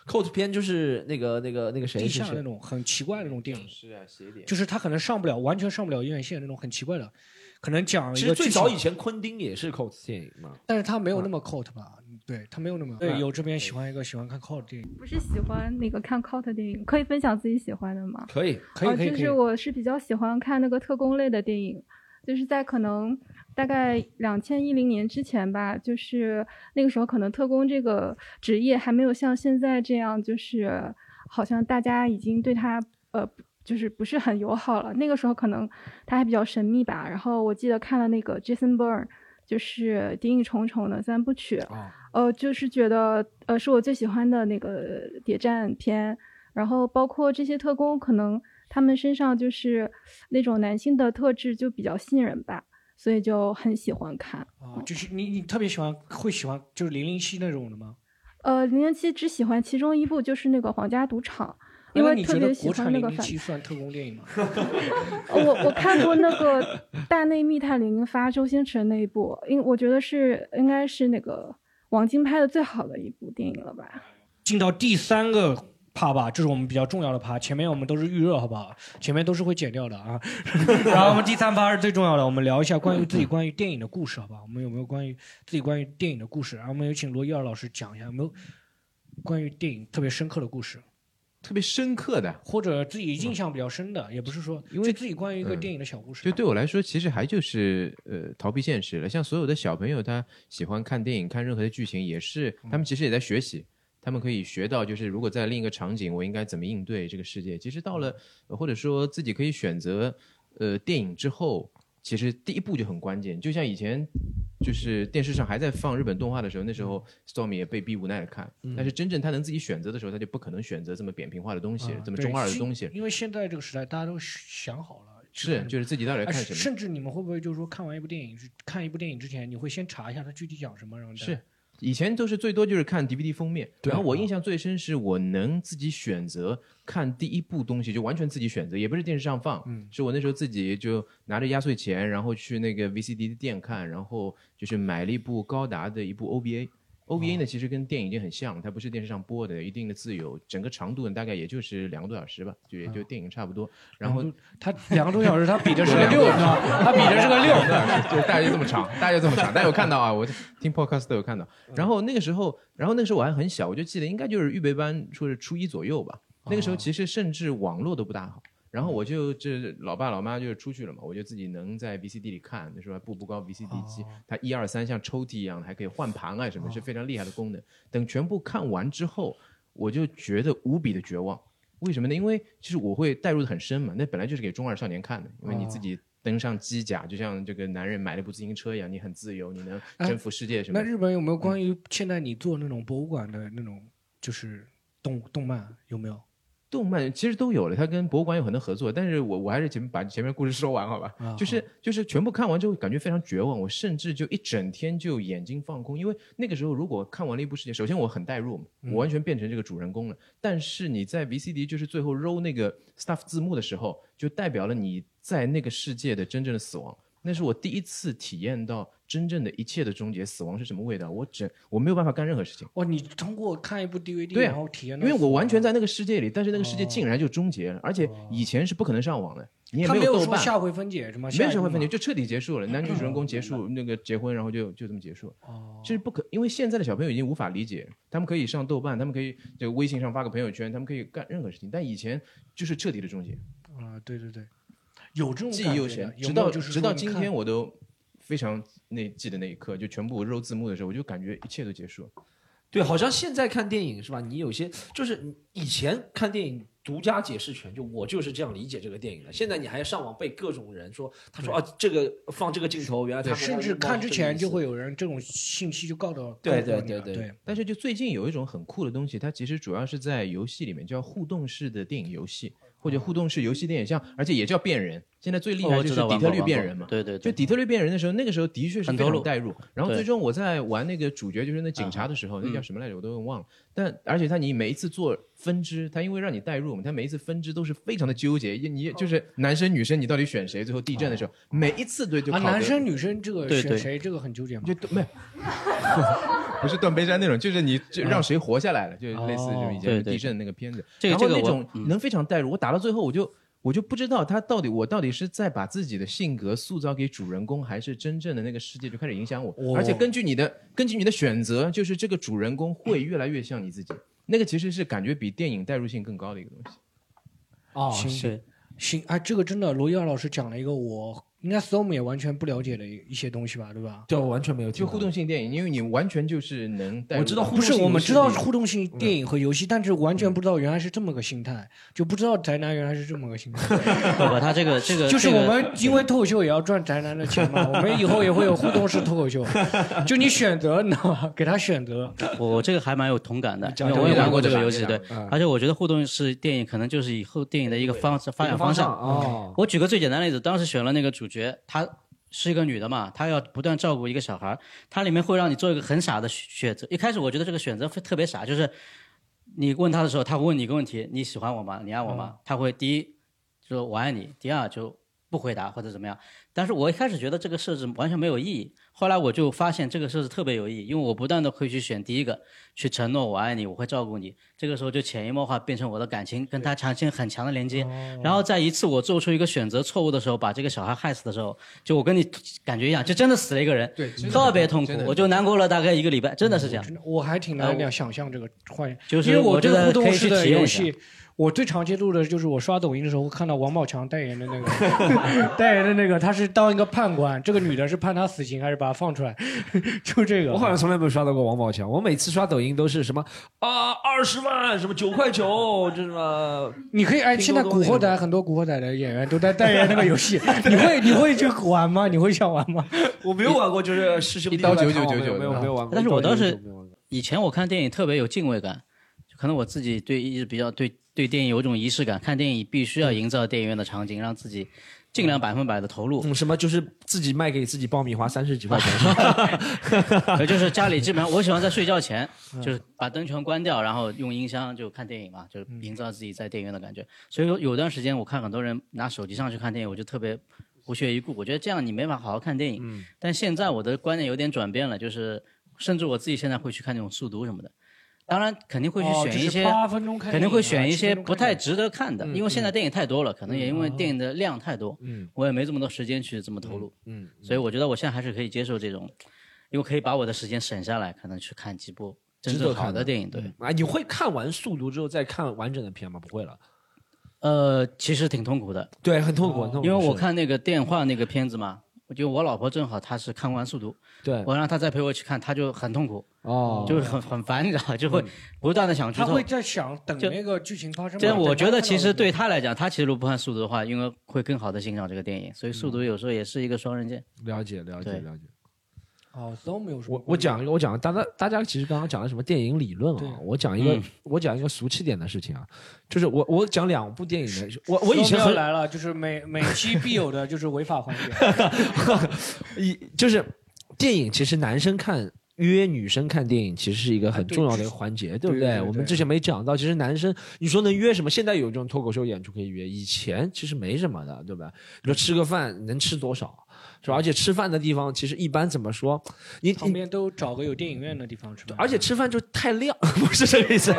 Cult 片，就是那个那个那个谁地下那种很奇怪的那种电影，是啊，写点就是他可能上不了，完全上不了院线那种很奇怪的，可能讲一个其实最剧情早以前昆汀也是 cult 电影嘛，但是他没有那么 cult 吧？对他没有那么对。嗯有这边喜欢一个喜欢看 cult 电影，不是喜欢那个看 cult 电影，可以分享自己喜欢的吗？可以哦，可以可以可以就是。我是比较喜欢看那个特工类的电影，就是在可能大概两千一零年之前吧，就是那个时候可能特工这个职业还没有像现在这样，就是好像大家已经对他呃。就是不是很友好了，那个时候可能他还比较神秘吧。然后我记得看了那个 Jason Bourne，就是《谍影重重》的三部曲，哦呃，就是觉得呃是我最喜欢的那个谍战片，然后包括这些特工，可能他们身上就是那种男性的特质就比较吸引人吧，所以就很喜欢看。啊，就是你你特别喜欢会喜欢就是零零七那种的吗？呃，零零七只喜欢其中一部，就是那个皇家赌场，因为特别喜欢那个反。算特工电影吗？我我看过那个《大内密探零零发》周星驰的那一部，因我觉得是应该是那个王晶拍的最好的一部电影了吧。进到第三个趴吧，这是我们比较重要的趴，前面我们都是预热，好不好？前面都是会剪掉的啊。然后我们第三趴是最重要的，我们聊一下关于自己关于电影的故事，好不好？我们有没有关于自己关于电影的故事？然后我们有请罗伊尔老师讲一下，有没有关于电影特别深刻的故事？特别深刻的，或者自己印象比较深的，也不是说因为自己关于一个电影的小故事。就对我来说，其实还就是呃逃避现实了。像所有的小朋友，他喜欢看电影、看任何的剧情，也是他们其实也在学习。他们可以学到，就是如果在另一个场景，我应该怎么应对这个世界。其实到了，呃或者说自己可以选择，呃，电影之后，其实第一步就很关键。就像以前，就是电视上还在放日本动画的时候，那时候 Storm 也被逼无奈的看。嗯但是真正他能自己选择的时候，他就不可能选择这么扁平化的东西，这么中二的东西。因为现在这个时代，大家都想好了，是就是自己到底哎看什么甚至你们会不会就是说看完一部电影，是看一部电影之前，你会先查一下它具体讲什么，然后再是，以前都是最多就是看 DVD 封面，对然后我印象最深是我能自己选择看第一部东西，就完全自己选择，也不是电视上放，嗯是我那时候自己就拿着压岁钱，然后去那个 VCD 的店看，然后就是买了一部高达的一部 OVA。OVA 呢，其实跟电影已经很像，它不是电视上播的，一定的自由，整个长度呢大概也就是两个多小时吧，就也就电影差不多。然后它两个多小时，它比的是个两六？它比的是个六，对，大概就这么长，大概就这么长。大家有看到啊？我听 podcast 都有看到。然后那个时候，然后那个时候我还很小，我就记得应该就是预备班，说是初一左右吧。那个时候其实甚至网络都不大好。然后我就这老爸老妈就出去了嘛，我就自己能在 VCD 里看，那时候还步步高 VCD 机，它一二三像抽屉一样的，还可以换盘啊什么，是非常厉害的功能。等全部看完之后，我就觉得无比的绝望。为什么呢？因为其实我会代入的很深嘛，那本来就是给中二少年看的，因为你自己登上机甲，就像这个男人买了部自行车一样，你很自由，你能征服世界什么的。那日本有没有关于现在你做那种博物馆的那种就是动动漫有没有？动漫其实都有了，它跟博物馆有很多合作，但是我我还是前把前面故事说完好吧？啊就是就是全部看完之后感觉非常绝望，我甚至就一整天就眼睛放空，因为那个时候如果看完了一部世界，首先我很代入我完全变成这个主人公了。但是你在 VCD 就是最后揉那个 stuff 字幕的时候，就代表了你在那个世界的真正的死亡。那是我第一次体验到真正的一切的终结，死亡是什么味道。我整我没有办法干任何事情。哇，你通过看一部 DVD，对啊然后体验因为我完全在那个世界里，但是那个世界竟然就终结了，而且以前是不可能上网的，你也他没有豆瓣，说下回分解什么，没有社会分解，就彻底结束了。男 女主人公结束那个结婚，然后就就这么结束。哦，这是不可，因为现在的小朋友已经无法理解，他们可以上豆瓣，他们可以这个微信上发个朋友圈，他们可以干任何事情，但以前就是彻底的终结，啊，对对对，有这种记忆感觉的，犹新直到就是直到今天我都非常那记得那一刻，就全部肉字幕的时候，我就感觉一切都结束了。对，好像现在看电影是吧？你有些就是以前看电影独家解释权，就我就是这样理解这个电影的。现在你还上网被各种人说，他说啊，这个放这个镜头，原来他甚至看之前就会有。人这种信息就告到对对对对，但是就最近有一种很酷的东西，它其实主要是在游戏里面叫互动式的电影游戏，或者互动式游戏电影，像而且也叫变人。现在最厉害就是底特律变人嘛，对对对，就底特律变人的时候，那个时候的确是非很投入常代入。然后最终我在玩那个主角，就是那警察的时候，那叫嗯什么来着？我都有点忘了。但而且他你每一次做分支，他因为让你代入嘛，他每一次分支都是非常的纠结。你就是男生女生，你到底选谁？最后地震的时候，每一次对就啊，男生女生这个对对选谁这个很纠结吗？就都没有，不是断背山那种，就是你就让谁活下来了，就类似就以前对对地震那个片子。这个这个我然后那种嗯能非常代入，我打到最后我就我就不知道他到底我到底是在把自己的性格塑造给主人公，还是真正的那个世界就开始影响我。哦而且根据你的根据你的选择，就是这个主人公会越来越像你自己。那个其实是感觉比电影代入性更高的一个东西。哦，行对行，哎，这个真的，罗伊尔老师讲了一个我应该 Storm 也完全不了解的一些东西吧，对吧？对，我完全没有听就互动性电影，因为你完全就是能带我知道到不是，我们知道互动性电影和游戏，但是完全不知道原来是这么个心态，就不知道宅男原来是这么个心态。不不，他这个这个就是我们因为脱口秀也要赚宅男的钱嘛，我们以后也会有互动式脱口秀，就你选择，你知道吗？给他选择。我我这个还蛮有同感的，讲因为我也玩过这个游戏，对嗯，而且我觉得互动式电影可能就是以后电影的一个方发展方向。哦，我举个最简单的例子，当时选了那个主角，她是一个女的嘛，她要不断照顾一个小孩儿，它里面会让你做一个很傻的选择。一开始我觉得这个选择特别傻，就是你问她的时候，她会问你一个问题：你喜欢我吗？你爱我吗？她会第一说我爱你，第二就不回答或者怎么样。但是我一开始觉得这个设置完全没有意义，后来我就发现这个设置特别有意义，因为我不断的会去选第一个，去承诺我爱你，我会照顾你。这个时候就潜移默化变成我的感情跟他产生很强的连接。然后在一次我做出一个选择错误的时候，把这个小孩害死的时候，就我跟你感觉一样，就真的死了一个人，对，特别痛苦，我就难过了大概一个礼拜，真的是这样。我还挺难想想象这个画面，就是因为我觉得对互动式的游戏，我最常接触的就是我刷抖音的时候会看到王宝强代言的那个 代言的那个，他是当一个判官，这个女的是判他死刑还是把他放出来？就这个，我好像从来没有刷到过王宝强，我每次刷抖音都是什么啊二十万什么九块九，这什么 你可以哎，现在古惑仔很多古惑仔的演员都在代言那个游戏，你会你会去玩吗？你会想玩吗？我没有玩过，就是师兄弟一刀九九九九没有没有玩过。但是我当时以前我看电影特别有敬畏感，就可能我自己对一直比较对对电影有一种仪式感，看电影必须要营造电影院的场景，让自己尽量百分百的投入。嗯，什么就是自己卖给自己爆米花三十几块钱，就是家里基本上我喜欢在睡觉前，就是把灯全关掉，然后用音箱就看电影嘛，就是营造自己在电影院的感觉。所以有有段时间我看很多人拿手机上去看电影，我就特别不屑一顾，我觉得这样你没法好好看电影。但现在我的观念有点转变了，就是甚至我自己现在会去看那种速读什么的。当然肯定会去选一些，肯定会选一些10分钟看不太值得看的，因为现在电影太多了，可能也因为电影的量太多，嗯我也没这么多时间去这么投入，嗯，所以我觉得我现在还是可以接受这种，因为可以把我的时间省下来，可能去看几部真正好的电影。对，啊，你会看完速读之后再看完整的片吗？不会了，呃，其实挺痛苦的，对，很痛苦，很痛苦。因为我看那个电话那个片子嘛，就我老婆正好她是看完速读，对我让她再陪我去看，她就很痛苦，哦，就是很很烦，你知道吧，就会不断的想剧透他会。在想等就那个剧情发生嘛。这样我觉得其实对他他来讲，她其实如果不看速读的话，应该会更好的欣赏这个电影，所以速读有时候也是一个双刃剑。了解了解对了解。哦都没有说我我讲一个，我讲大家大家其实刚刚讲的什么电影理论啊，我讲一个嗯我讲一个俗气点的事情啊，就是我我讲两部电影的，我我以前来了，就是每每期必有的就是违法环节。一就是电影，其实男生看约女生看电影，其实是一个很重要的一个环节，对不对对对我们之前没讲到，其实男生你说能约什么？现在有这种脱口秀演出可以约，以前其实没什么的，对吧？你说吃个饭能吃多少？是吧？而且吃饭的地方其实一般怎么说？你你旁边都找个有电影院的地方吃饭。而且吃饭就太亮，不是这个意思，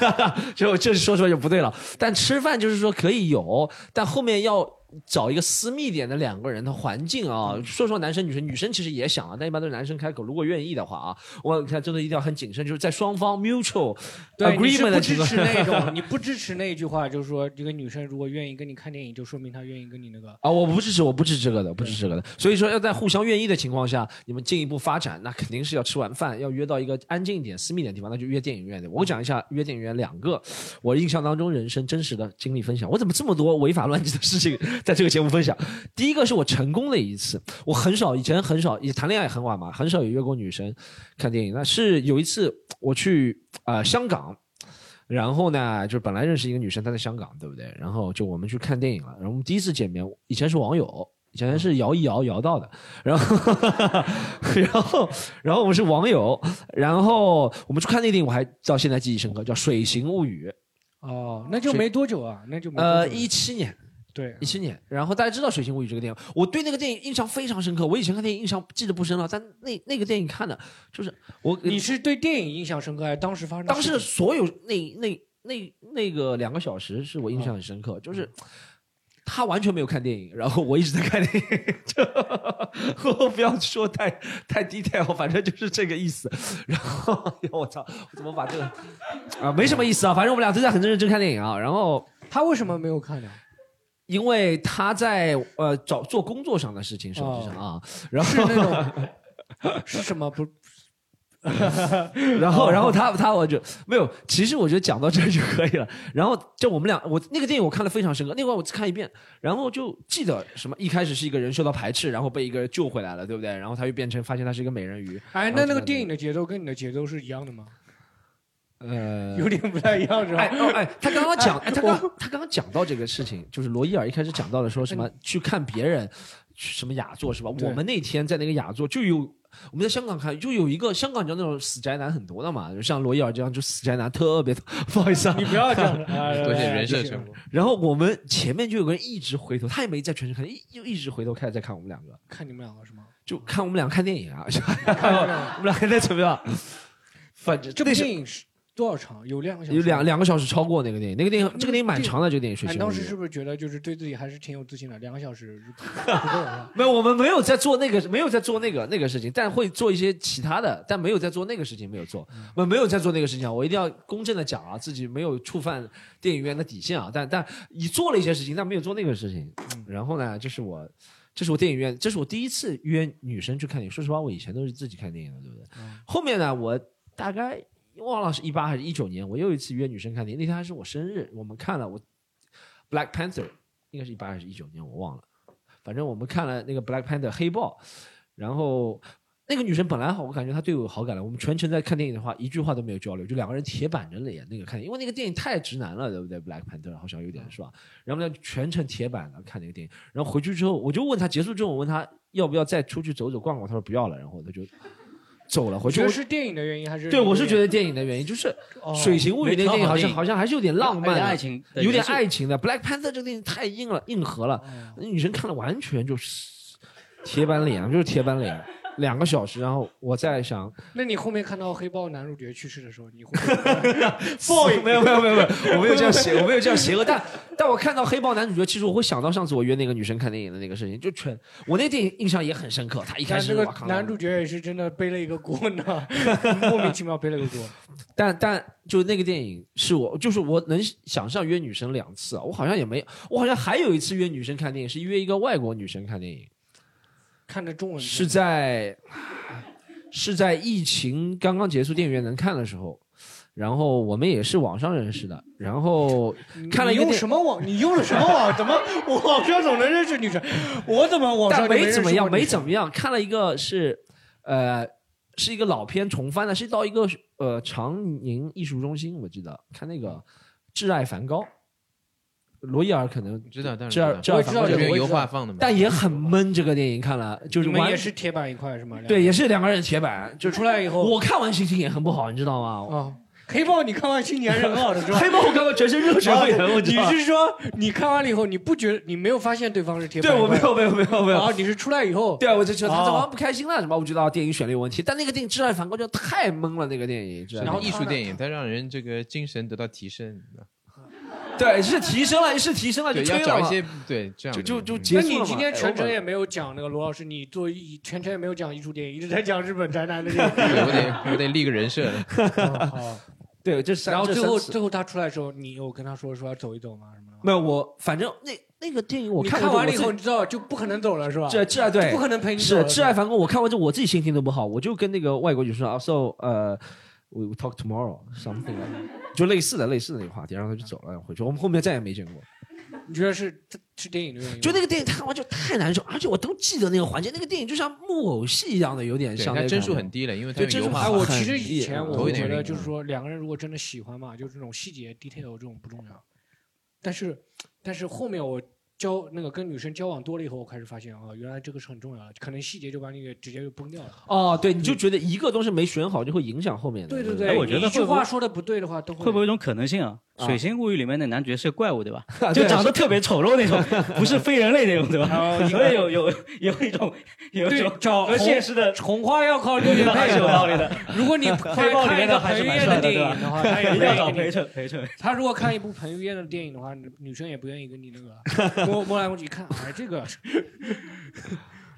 就这说出来就不对了。但吃饭就是说可以有，但后面要找一个私密点的两个人的环境啊。说说男生女生，女生其实也想啊，但一般都是男生开口。如果愿意的话啊，我看真的一定要很谨慎，就是在双方 mutual agreement 不支的情况持那种，你不支持那一句话，就是说这个女生如果愿意跟你看电影，就说明她愿意跟你那个。啊，我不支持，我不支持这个的，不支持这个的。所以说，要在互相愿意的情况下，你们进一步发展，那肯定是要吃完饭，要约到一个安静一点、私密点的地方，那就约电影院的。我讲一下约电影院两个我印象当中人生真实的经历分享。我怎么这么多违法乱纪的事情在这个节目分享？第一个是我成功的一次，我很少以前很少也谈恋爱很晚嘛，很少有约过女生看电影。那是有一次我去啊、呃香港。然后呢，就本来认识一个女生，她在香港，对不对？然后就我们去看电影了。然后我们第一次见面，以前是网友，以前是摇一摇摇到的。然后，然后，然后我们是网友。然后我们去看那电影，我还到现在记忆深刻，叫《水形物语哦，那就没多久啊，那就》。没多呃，一七年，对一七年。然后大家知道《水形物语》这个电影，我对那个电影印象非常深刻。我以前看电影印象记得不深了，但那那个电影看的，就是我你是对电影印象深刻，还是当时发生当时？所有那那那那个两个小时是我印象很深刻，就是他完全没有看电影，然后我一直在看电影，就我不要说太太 detail，反正就是这个意思。然后我操，我怎么把这个 啊没什么意思啊，反正我们俩都在很认真看电影啊。然后他为什么没有看呢？因为他在呃找做工作上的事情，实际上啊，然后是那种 是什么不？然后，然后他他我就没有。其实我觉得讲到这儿就可以了。然后就我们俩，我那个电影我看了非常深刻。那会儿我只看一遍，然后就记得什么，一开始是一个人受到排斥，然后被一个人救回来了，对不对？然后他又变成发现他是一个美人鱼。哎，那那个电影的节奏跟你的节奏是一样的吗？呃，有点不太一样，是吧？哎哦哎，他刚刚讲，哎他刚他刚刚讲到这个事情，就是罗伊尔一开始讲到了说什么去看别人去什么雅座是吧？我们那天在那个雅座就有。我们在香港看，就有一个香港，你知道那种死宅男很多的嘛，就像罗伊尔这样，就死宅男特别多。不好意思啊，你不要这样哎多谢人设。然后我们前面就有个人一直回头，他也没在全程看，一又一直回头开始在看我们两个，看你们两个是吗？就看我们俩看电影啊，我们俩还在怎么样？反正这部电影是多少长？有两个小时？有两两个小时超过那个电影，那个电影这个电影蛮长的，这个电影学哎，习。当时是不是觉得就是对自己还是挺有自信的？两个小时 不够了。没有，我们没有在做那个，没有在做那个那个事情，但会做一些其他的，但没有在做那个事情，没有做，我们没有在做那个事情啊！我一定要公正的讲啊，自己没有触犯电影院的底线啊，但但你做了一些事情，但没有做那个事情。然后呢，这是我，这是我电影院，这是我第一次约女生去看电影。说实话，我以前都是自己看电影的，对不对？后面呢，我大概忘了是一八还是一九年，我又一次约女生看电影，那天还是我生日，我们看了我 Black Panther，应该是一八还是一九年，我忘了。反正我们看了那个 Black Panther 黑豹，然后那个女生本来好，我感觉她对我有好感了。我们全程在看电影的话，一句话都没有交流，就两个人铁板着脸那个看，因为那个电影太直男了，对不对？Black Panther 好像有点是吧？然后呢，全程铁板的看那个电影，然后回去之后，我就问她，结束之后我问她要不要再出去走走逛逛，她说不要了，然后她就走了。回去我觉得是电影的原因还是？对，我是觉得电影的原因就是哦《水形物语》那个电影好像好像还是有点浪漫的、有点爱情的有点爱情的。Black Panther 这个电影太硬了，硬核了，那女生看了完全就是铁板脸，就是铁板脸，两个小时。然后我在想，那你后面看到黑豹男主角去世的时候，你会 报应没有没有没有没有，我没有这样邪，我没有这样邪恶。但但我看到黑豹男主角，其实我会想到上次我约那个女生看电影的那个事情，就全我那电影印象也很深刻。他一开始男主角也是真的背了一个锅呢，莫名其妙背了个锅。但但就那个电影是我，就是我能想象约女生两次啊，我好像也没，我好像还有一次约女生看电影，是约一个外国女生看电影，看着中文片是在是在疫情刚刚结束，电影院能看的时候，然后我们也是网上认识的，然后看了用个什么网？你用了什么网？怎么我好像总能认识女生？我怎么网上没怎么样，没怎么样。看了一个是，呃，是一个老片重翻的，是到一个呃长宁艺术中心，我记得看那个《挚爱梵高》，罗伊尔可能知道当然挚爱知道这个这个油画放的嘛但也很闷。这个电影看了就是完也是铁板一块是吗？对，也是两个人铁板，就出来以后，我看完心情也很不好，你知道吗？啊。黑豹，你看完心情还是很好的，是吧？黑豹我看完全身热血沸腾你是说你看完了以后，你不觉得你没有发现对方是铁板对？我没有没有没有没有啊，你是出来以后，对，我就觉得他哦好像不开心了什么，我觉得电影选了有问题，但那个电影《挚爱梵高》就太闷了，那个电影。然后艺术电影，它让人这个精神得到提升。对，是提升了，是提升了，就对，要吹了嘛找一些对这样的就就就结束了嘛。那你今天全程哎也没有讲那个罗老师，你做一全程也没有讲艺术电影，一直在讲日本宅男的电影。对我得我得立个人设的。好，对，这三然后最后三次最后他出来的时候，你有跟他说说要走一走吗？什么的？没有我，反正那那个电影我你看看完了以后，你知道就不可能走了是吧？这挚爱对，就不可能陪你走是了。挚爱梵高，我看完之后我自己心情都不好，我就跟那个外国女生说，so 呃。We will talk tomorrow something，like 就类似的类似的那个话题，然后他就走了回去，我们后面再也没见过。你觉得是是电影的原因？就那个电影看完就太难受，而且我都记得那个环节，那个电影就像木偶戏一样的，有点像那个它帧数很低了因为它对帧数哎，我其实以前我觉得，就是说两个人如果真的喜欢嘛，就是这种细节 detail 这种不重要。但是，但是后面我交那个跟女生交往多了以后，我开始发现啊，原来这个是很重要的，可能细节就把你给直接就崩掉了。哦，对，你就觉得一个东西没选好，就会影响后面的。对对对，哎我觉得你一句话说的不对的话，都会不会有一种可能性啊？啊《水形物语》里面的男爵是怪物，对吧 啊？就长得特别丑陋那种，不是非人类那种，对吧哦？所以有有有一种有一种找和现实的红花要靠六点配是有道理的。如果你黑豹里面的还是蛮帅的，看一个彭于晏的电影的话，他也一定要找陪衬陪衬。他如果看一部彭于晏的电影的话，女生也不愿意跟你那个摸摸来摸去，一看，哎，这个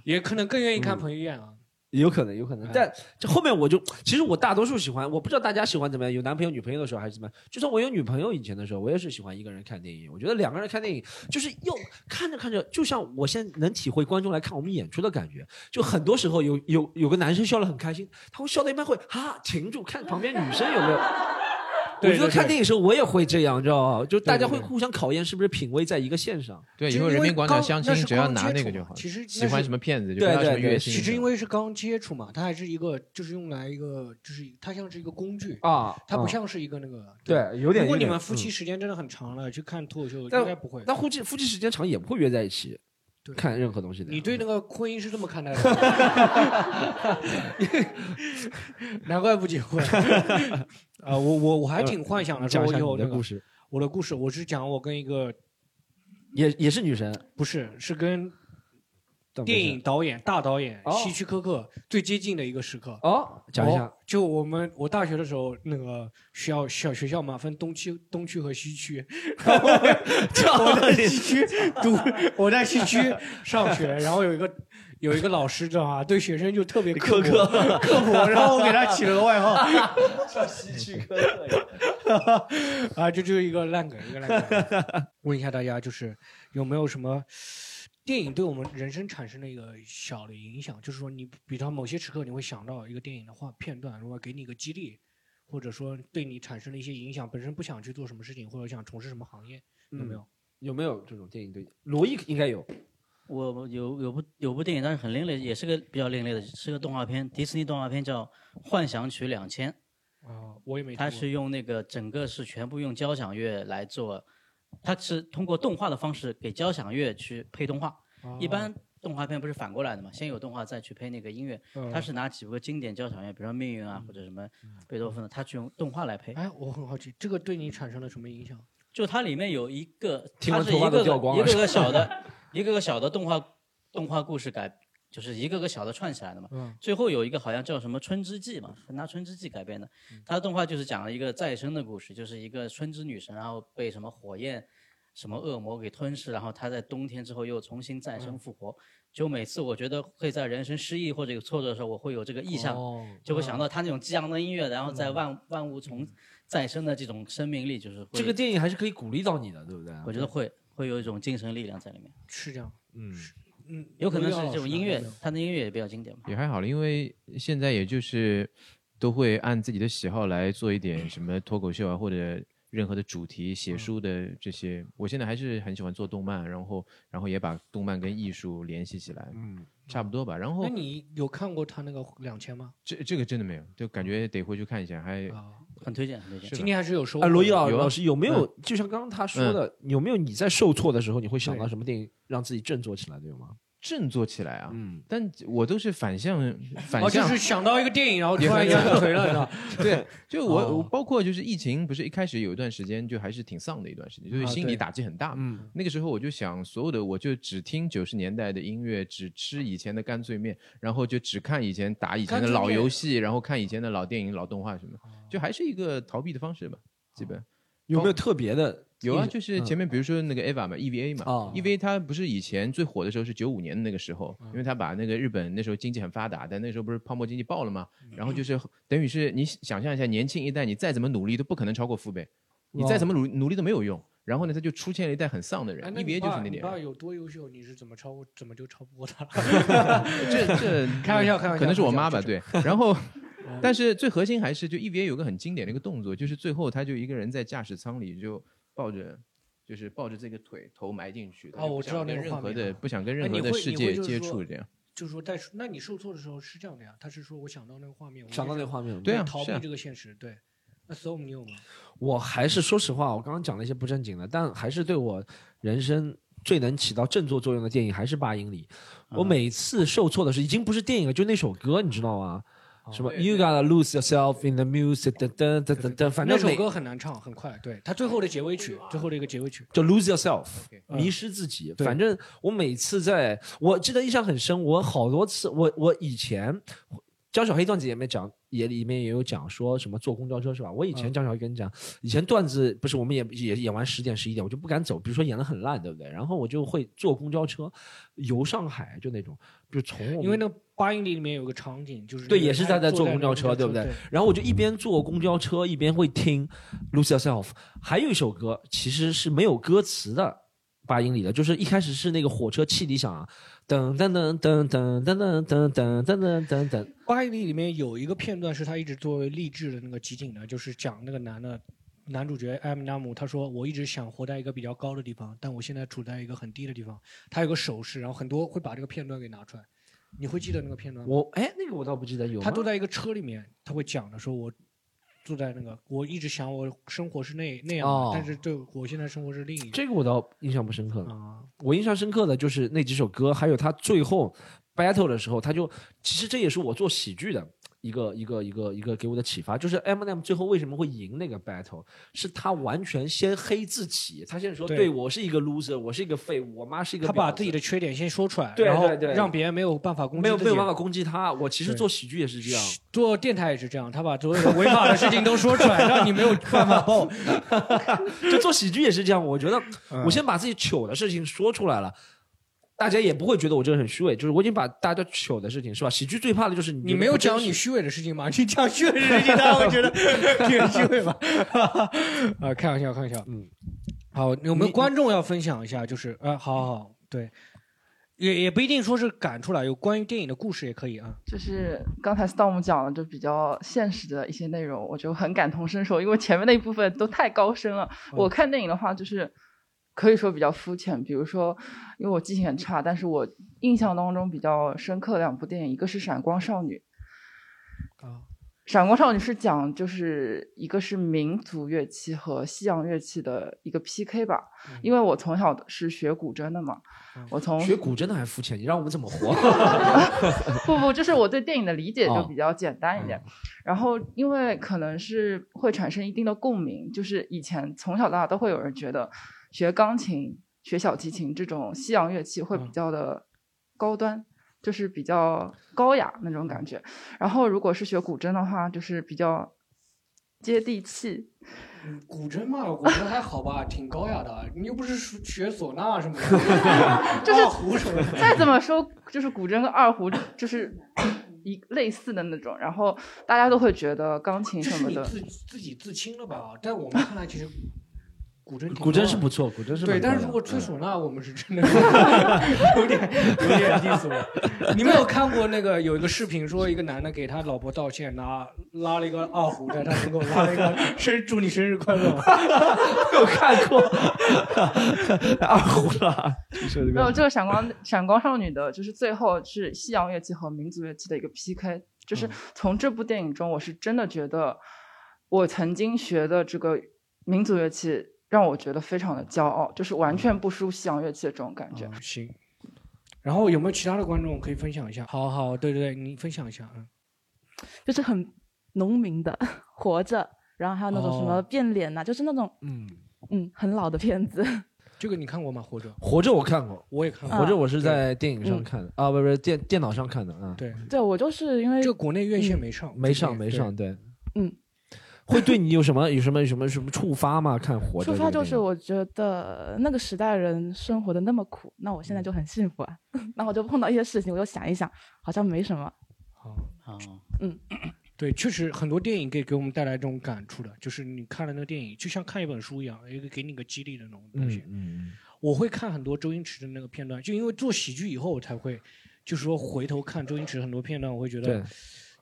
也可能更愿意看彭于晏啊。有可能，有可能，但这后面我就，其实我大多数喜欢，我不知道大家喜欢怎么样，有男朋友、女朋友的时候还是怎么样。就算我有女朋友以前的时候，我也是喜欢一个人看电影。我觉得两个人看电影，就是又看着看着，就像我现在能体会观众来看我们演出的感觉。就很多时候有有有个男生笑得很开心，他会笑到一半会哈停住，看旁边女生有没有。我觉得看电影时候我也会这样，知道吧？就大家会互相考验是不是品味在一个线上。对，以后人民广场相亲只要拿那个就好。其实喜欢什么片子就对不要什么对对月薪。其实因为是刚接触嘛，它还是一个就是用来一个就是它像是一个工具啊啊它不像是一个那个对有点如果你们夫妻嗯时间真的很长了，去看脱口秀应该不会。但夫妻夫妻时间长也不会约在一起对看任何东西的。你对那个婚姻是这么看待的？难怪不结婚 啊！我我我还挺幻想的，说以后的故事，我的故事，我是讲我跟一个也也是女神。不是是跟电影导演大导演哦希区柯克最接近的一个时刻。哦，讲一下哦。就我们我大学的时候，那个学校小学校嘛，分东区、东区和西区。然后我 在西区 读，我在西区上学，然后有一个有一个老师知道吗？对学生就特别苛刻薄刻薄，然后我给他起了个外号，叫希区柯克。啊，这就是一个烂梗，一个烂梗。问一下大家，就是有没有什么电影对我们人生产生了一个小的影响？就是说你，比方某些时刻你会想到一个电影的画片段，如果给你一个激励，或者说对你产生了一些影响，本身不想去做什么事情，或者想从事什么行业，有没有？有没有这种电影对？罗毅应该有。我我有有部有部电影，但是很另类，也是个比较另类的，是个动画片，迪士尼动画片叫《幻想曲两千》。啊，我也没。它是用那个整个是全部用交响乐来做，它是通过动画的方式给交响乐去配动画。哦一般动画片不是反过来的嘛，先有动画再去配那个音乐。嗯它是拿几个经典交响乐，比如说《命运》啊，或者什么贝多芬的，他去用动画来配。哎，我很好奇，这个对你产生了什么影响？就它里面有一个，它是一个一个个小的，一个个小的动画动画故事改，就是一个个小的串起来的嘛。嗯最后有一个好像叫什么《春之祭》嘛，是拿《春之祭》改编的。它的动画就是讲了一个再生的故事，就是一个春之女神，然后被什么火焰、什么恶魔给吞噬，然后她在冬天之后又重新再生复活。就每次我觉得会在人生失意或者有挫折的时候，我会有这个意向，哦就会想到他那种激昂的音乐，然后在万万物从再生的这种生命力，就是这个电影还是可以鼓励到你的，对不对？我觉得会会有一种精神力量在里面。是这样，嗯，嗯，有可能是这种音乐，他的音乐也比较经典嘛。也还好了，因为现在也就是都会按自己的喜好来做一点什么脱口秀啊，或者任何的主题写书的这些。我现在还是很喜欢做动漫，然后然后也把动漫跟艺术联系起来，嗯，差不多吧。然后那你有看过他那个两千吗？这这个真的没有，就感觉得回去看一下，还啊，很推荐，很推荐。今天还是有收获。罗毅老师有没有，就像刚刚他说的，有没有你在受挫的时候，你会想到什么电影让自己振作起来的有吗？振作起来啊。嗯，但我都是反向反哦，就向是想到一个电影，然后突然一下就颓了，是吧？对，就我、哦我包括就是疫情，不是一开始有一段时间就还是挺丧的一段时间，就是心理打击很大。嗯，那个时候我就想，所有的我就只听九十年代的音乐，只吃以前的干脆面，然后就只看以前打以前的老游戏，然后看以前的老电影、老动画什么，就还是一个逃避的方式吧，基本。有没有特别的？有啊，就是前面比如说那个 EVA 嘛，EVA 嘛、哦 e v a 它不是以前最火的时候是九五年的那个时候，嗯因为它把那个日本那时候经济很发达，但那时候不是泡沫经济爆了嘛，嗯然后就是等于是你想象一下，年轻一代你再怎么努力都不可能超过父辈，你再怎么努努力都没有用。然后呢，他就出现了一代很丧的人，EVA 就是那点人。你爸有多优秀，你是怎么超过，怎么就超不过他了？这这 开玩笑开玩笑可能是我妈吧，对。然后，但是最核心还是就 EVA 有个很经典的一个动作，就是最后他就一个人在驾驶舱里就抱着。就是抱着这个腿，头埋进去，他就不哦我知道跟那个任何的不想跟任何的世界接触，这样。就是说，但是那你受挫的时候是这样的呀？他是说我想到那个画面，我想到那个画面对啊逃避这个现实。对，那 Storm 你有吗？我还是说实话，我刚刚讲了一些不正经的，但还是对我人生最能起到振作作用的电影还是《八英里》。我每次受挫的时候，已经不是电影了，就那首歌，你知道吗？什么 You gotta lose yourself in the music，噔噔噔噔噔，反正每那首歌很难唱，很快。对它最后的结尾曲，最后的一个结尾曲。就 lose yourself，嗯迷失自己。对反正我每次在，我记得印象很深，我好多次，我我以前江小黑段子里面讲，也里面也有讲说什么坐公交车是吧？我以前嗯江小黑跟你讲，以前段子不是我们也也演完十点十一点，我就不敢走，比如说演的很烂，对不对？然后我就会坐公交车游上海，就那种，就从因为那个八英里里面有个场景，就是对，也是在在坐公交车，对不对对？然后我就一边坐公交车一边会听 Lose Yourself，还有一首歌其实是没有歌词的，八英里的，就是一开始是那个火车汽笛响啊，噔噔噔噔噔噔噔噔噔噔噔噔噔，八英里里面有一个片段是他一直作为励志的那个集锦的，就是讲那个男的。男主角艾米纳姆他说：“我一直想活在一个比较高的地方，但我现在处在一个很低的地方。”他有个手势，然后很多会把这个片段给拿出来。你会记得那个片段吗？我哎，那个我倒不记得有。他坐在一个车里面，他会讲的说：“我坐在那个，我一直想我生活是那那样的，哦但是对我现在生活是另一个。这个我倒印象不深刻了。啊，我印象深刻的就是那几首歌，还有他最后 battle 的时候，他就其实这也是我做喜剧的一个一个一个一个给我的启发，就是 Eminem 最后为什么会赢那个 battle，是他完全先黑自己，他先说对对我是一个 loser，我是一个废物，我妈是一个他把自己的缺点先说出来，对然后让别人没有办法攻击没有没有办法攻击他。我其实做喜剧也是这样，做电台也是这样，他把所有的违法的事情都说出来，让你没有办法报。就做喜剧也是这样。我觉得嗯我先把自己糗的事情说出来了。大家也不会觉得我这个很虚伪，就是我已经把大家糗的事情是吧？喜剧最怕的就是你你没有讲你虚伪的事情嘛？你讲虚伪的事情，大家会觉得 挺虚伪吧？啊，开玩笑，开玩笑。嗯，好，有没有观众要分享一下？就是，呃，好好好，对，也也不一定说是赶出来，有关于电影的故事也可以啊。就是刚才 Storm 讲的，就比较现实的一些内容，我就很感同身受，因为前面那一部分都太高深了。嗯我看电影的话，就是可以说比较肤浅，比如说，因为我记性很差，但是我印象当中比较深刻的两部电影，一个是《闪光少女》。啊，闪光少女是讲就是一个是民族乐器和西洋乐器的一个 PK 吧，因为我从小是学古筝的嘛，我从学古筝的还肤浅，你让我们怎么活？不不，就是我对电影的理解就哦比较简单一点。然后，因为可能是会产生一定的共鸣，就是以前从小到大都会有人觉得学钢琴、学小提琴这种西洋乐器会比较的高端，就是比较高雅那种感觉。然后，如果是学古筝的话，就是比较接地气。嗯古筝嘛，我觉得还好吧，挺高雅的。你又不是学唢呐什么的 就是二胡什么的。再怎么说，就是古筝跟二胡就是 一类似的那种，然后大家都会觉得钢琴什么的。自自己自清了吧？在我们看来，其实古筝古筝是不错，古筝是对，但是如果吹唢呐，我们是真的 有点有点低俗了。你们有看过那个有一个视频，说一个男的给他老婆道歉，拿拉了一个二胡在他门口拉了一个生祝你生日快乐吗？有看过 二胡了，你说这没有，这个闪光闪光少女的，就是最后是西洋乐器和民族乐器的一个 PK。就是嗯从这部电影中，我是真的觉得，我曾经学的这个民族乐器让我觉得非常的骄傲，就是完全不输西洋乐器的这种感觉。嗯行。然后有没有其他的观众可以分享一下？好好，对对对，你分享一下。嗯，就是很农民的 活着，然后还有那种什么哦变脸呐、就是那种嗯嗯很老的片子。这个你看过吗？活着，活着我看过，我也看过。活着我是在电影上嗯看的啊，不是电电脑上看的啊，对，对我就是因为这个国内院线嗯没上，没上没上，对，嗯，会对你有什么有什么有什么什么触发吗？看活着触发就是我觉得那个时代人生活的那么苦，那我现在就很幸福啊。那我就碰到一些事情，我就想一想，好像没什么。好，好嗯，对，确实很多电影可以给我们带来这种感触的，就是你看了那个电影，就像看一本书一样，一个给你个激励的那种东西。嗯我会看很多周星驰的那个片段，就因为做喜剧以后我才会，就是说回头看周星驰很多片段，我会觉得，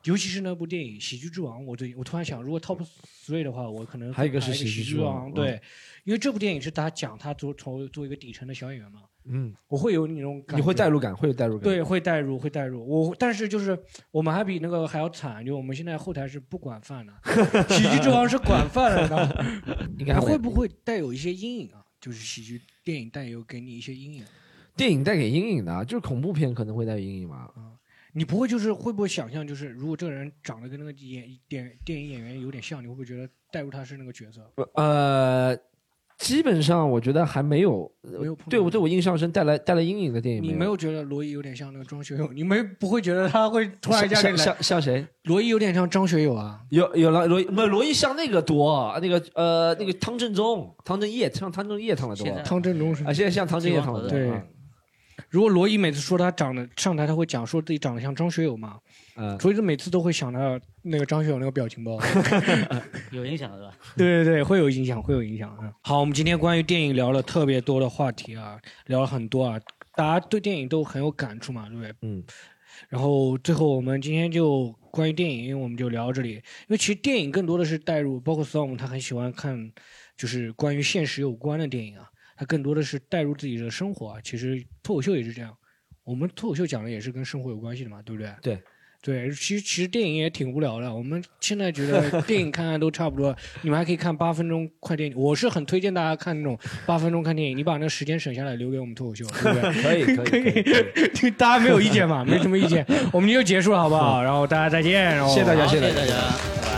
尤其是那部电影《喜剧之王》，我最我突然想，如果 Top Three 的话，我可能还有一个是喜喜剧之王对，因为这部电影是他讲他做从做一个底层的小演员嘛，嗯，我会有那种感你会代入感，会有代入感，对，会代入，会代入。我但是就是我们还比那个还要惨，就我们现在后台是不管饭的，喜剧之王是管饭的，你知道吗？应该会不会带有一些阴影啊？就是喜剧电影带有给你一些阴影，电影带给阴影的啊，就是恐怖片可能会带有阴影嘛。你不会就是会不会想象，就是如果这个人长得跟那个演电电影演员有点像，你会不会觉得带入他是那个角色？呃，基本上我觉得还没有，呃没有碰对我对我印象深带来带来阴影的电影你没没有觉得罗伊有点像那个张学友？你没不会觉得他会突然一下给你来像像像谁？罗伊有点像张学友啊。有有了罗伊不罗伊像那个多，那个呃那个汤镇宗、汤镇业像汤镇业唱的多现在，汤镇宗是啊，现在像汤镇业唱的多。对啊，如果罗伊每次说他长得上台，他会讲说自己长得像张学友嘛，嗯，所以就每次都会想到那个张学友那个表情包。有影响是吧？对对对，会有影响，会有影响啊。好，我们今天关于电影聊了特别多的话题啊，聊了很多啊，大家对电影都很有感触嘛，对不对？嗯。然后最后我们今天就关于电影，我们就聊到这里。因为其实电影更多的是带入，包括 Storm 他很喜欢看，就是关于现实有关的电影啊，他更多的是带入自己的生活啊。其实脱口秀也是这样，我们脱口秀讲的也是跟生活有关系的嘛，对不对？对。对，其实其实电影也挺无聊的。我们现在觉得 电影看看都差不多，你们还可以看八分钟快电影。我是很推荐大家看那种八分钟看电影，你把那个时间省下来留给我们脱口秀，对不对？可以 可以可以，大家没有意见嘛？没什么意见，我们就结束了，好不好？然后大家再见，然后谢谢大家谢谢大家谢谢大家。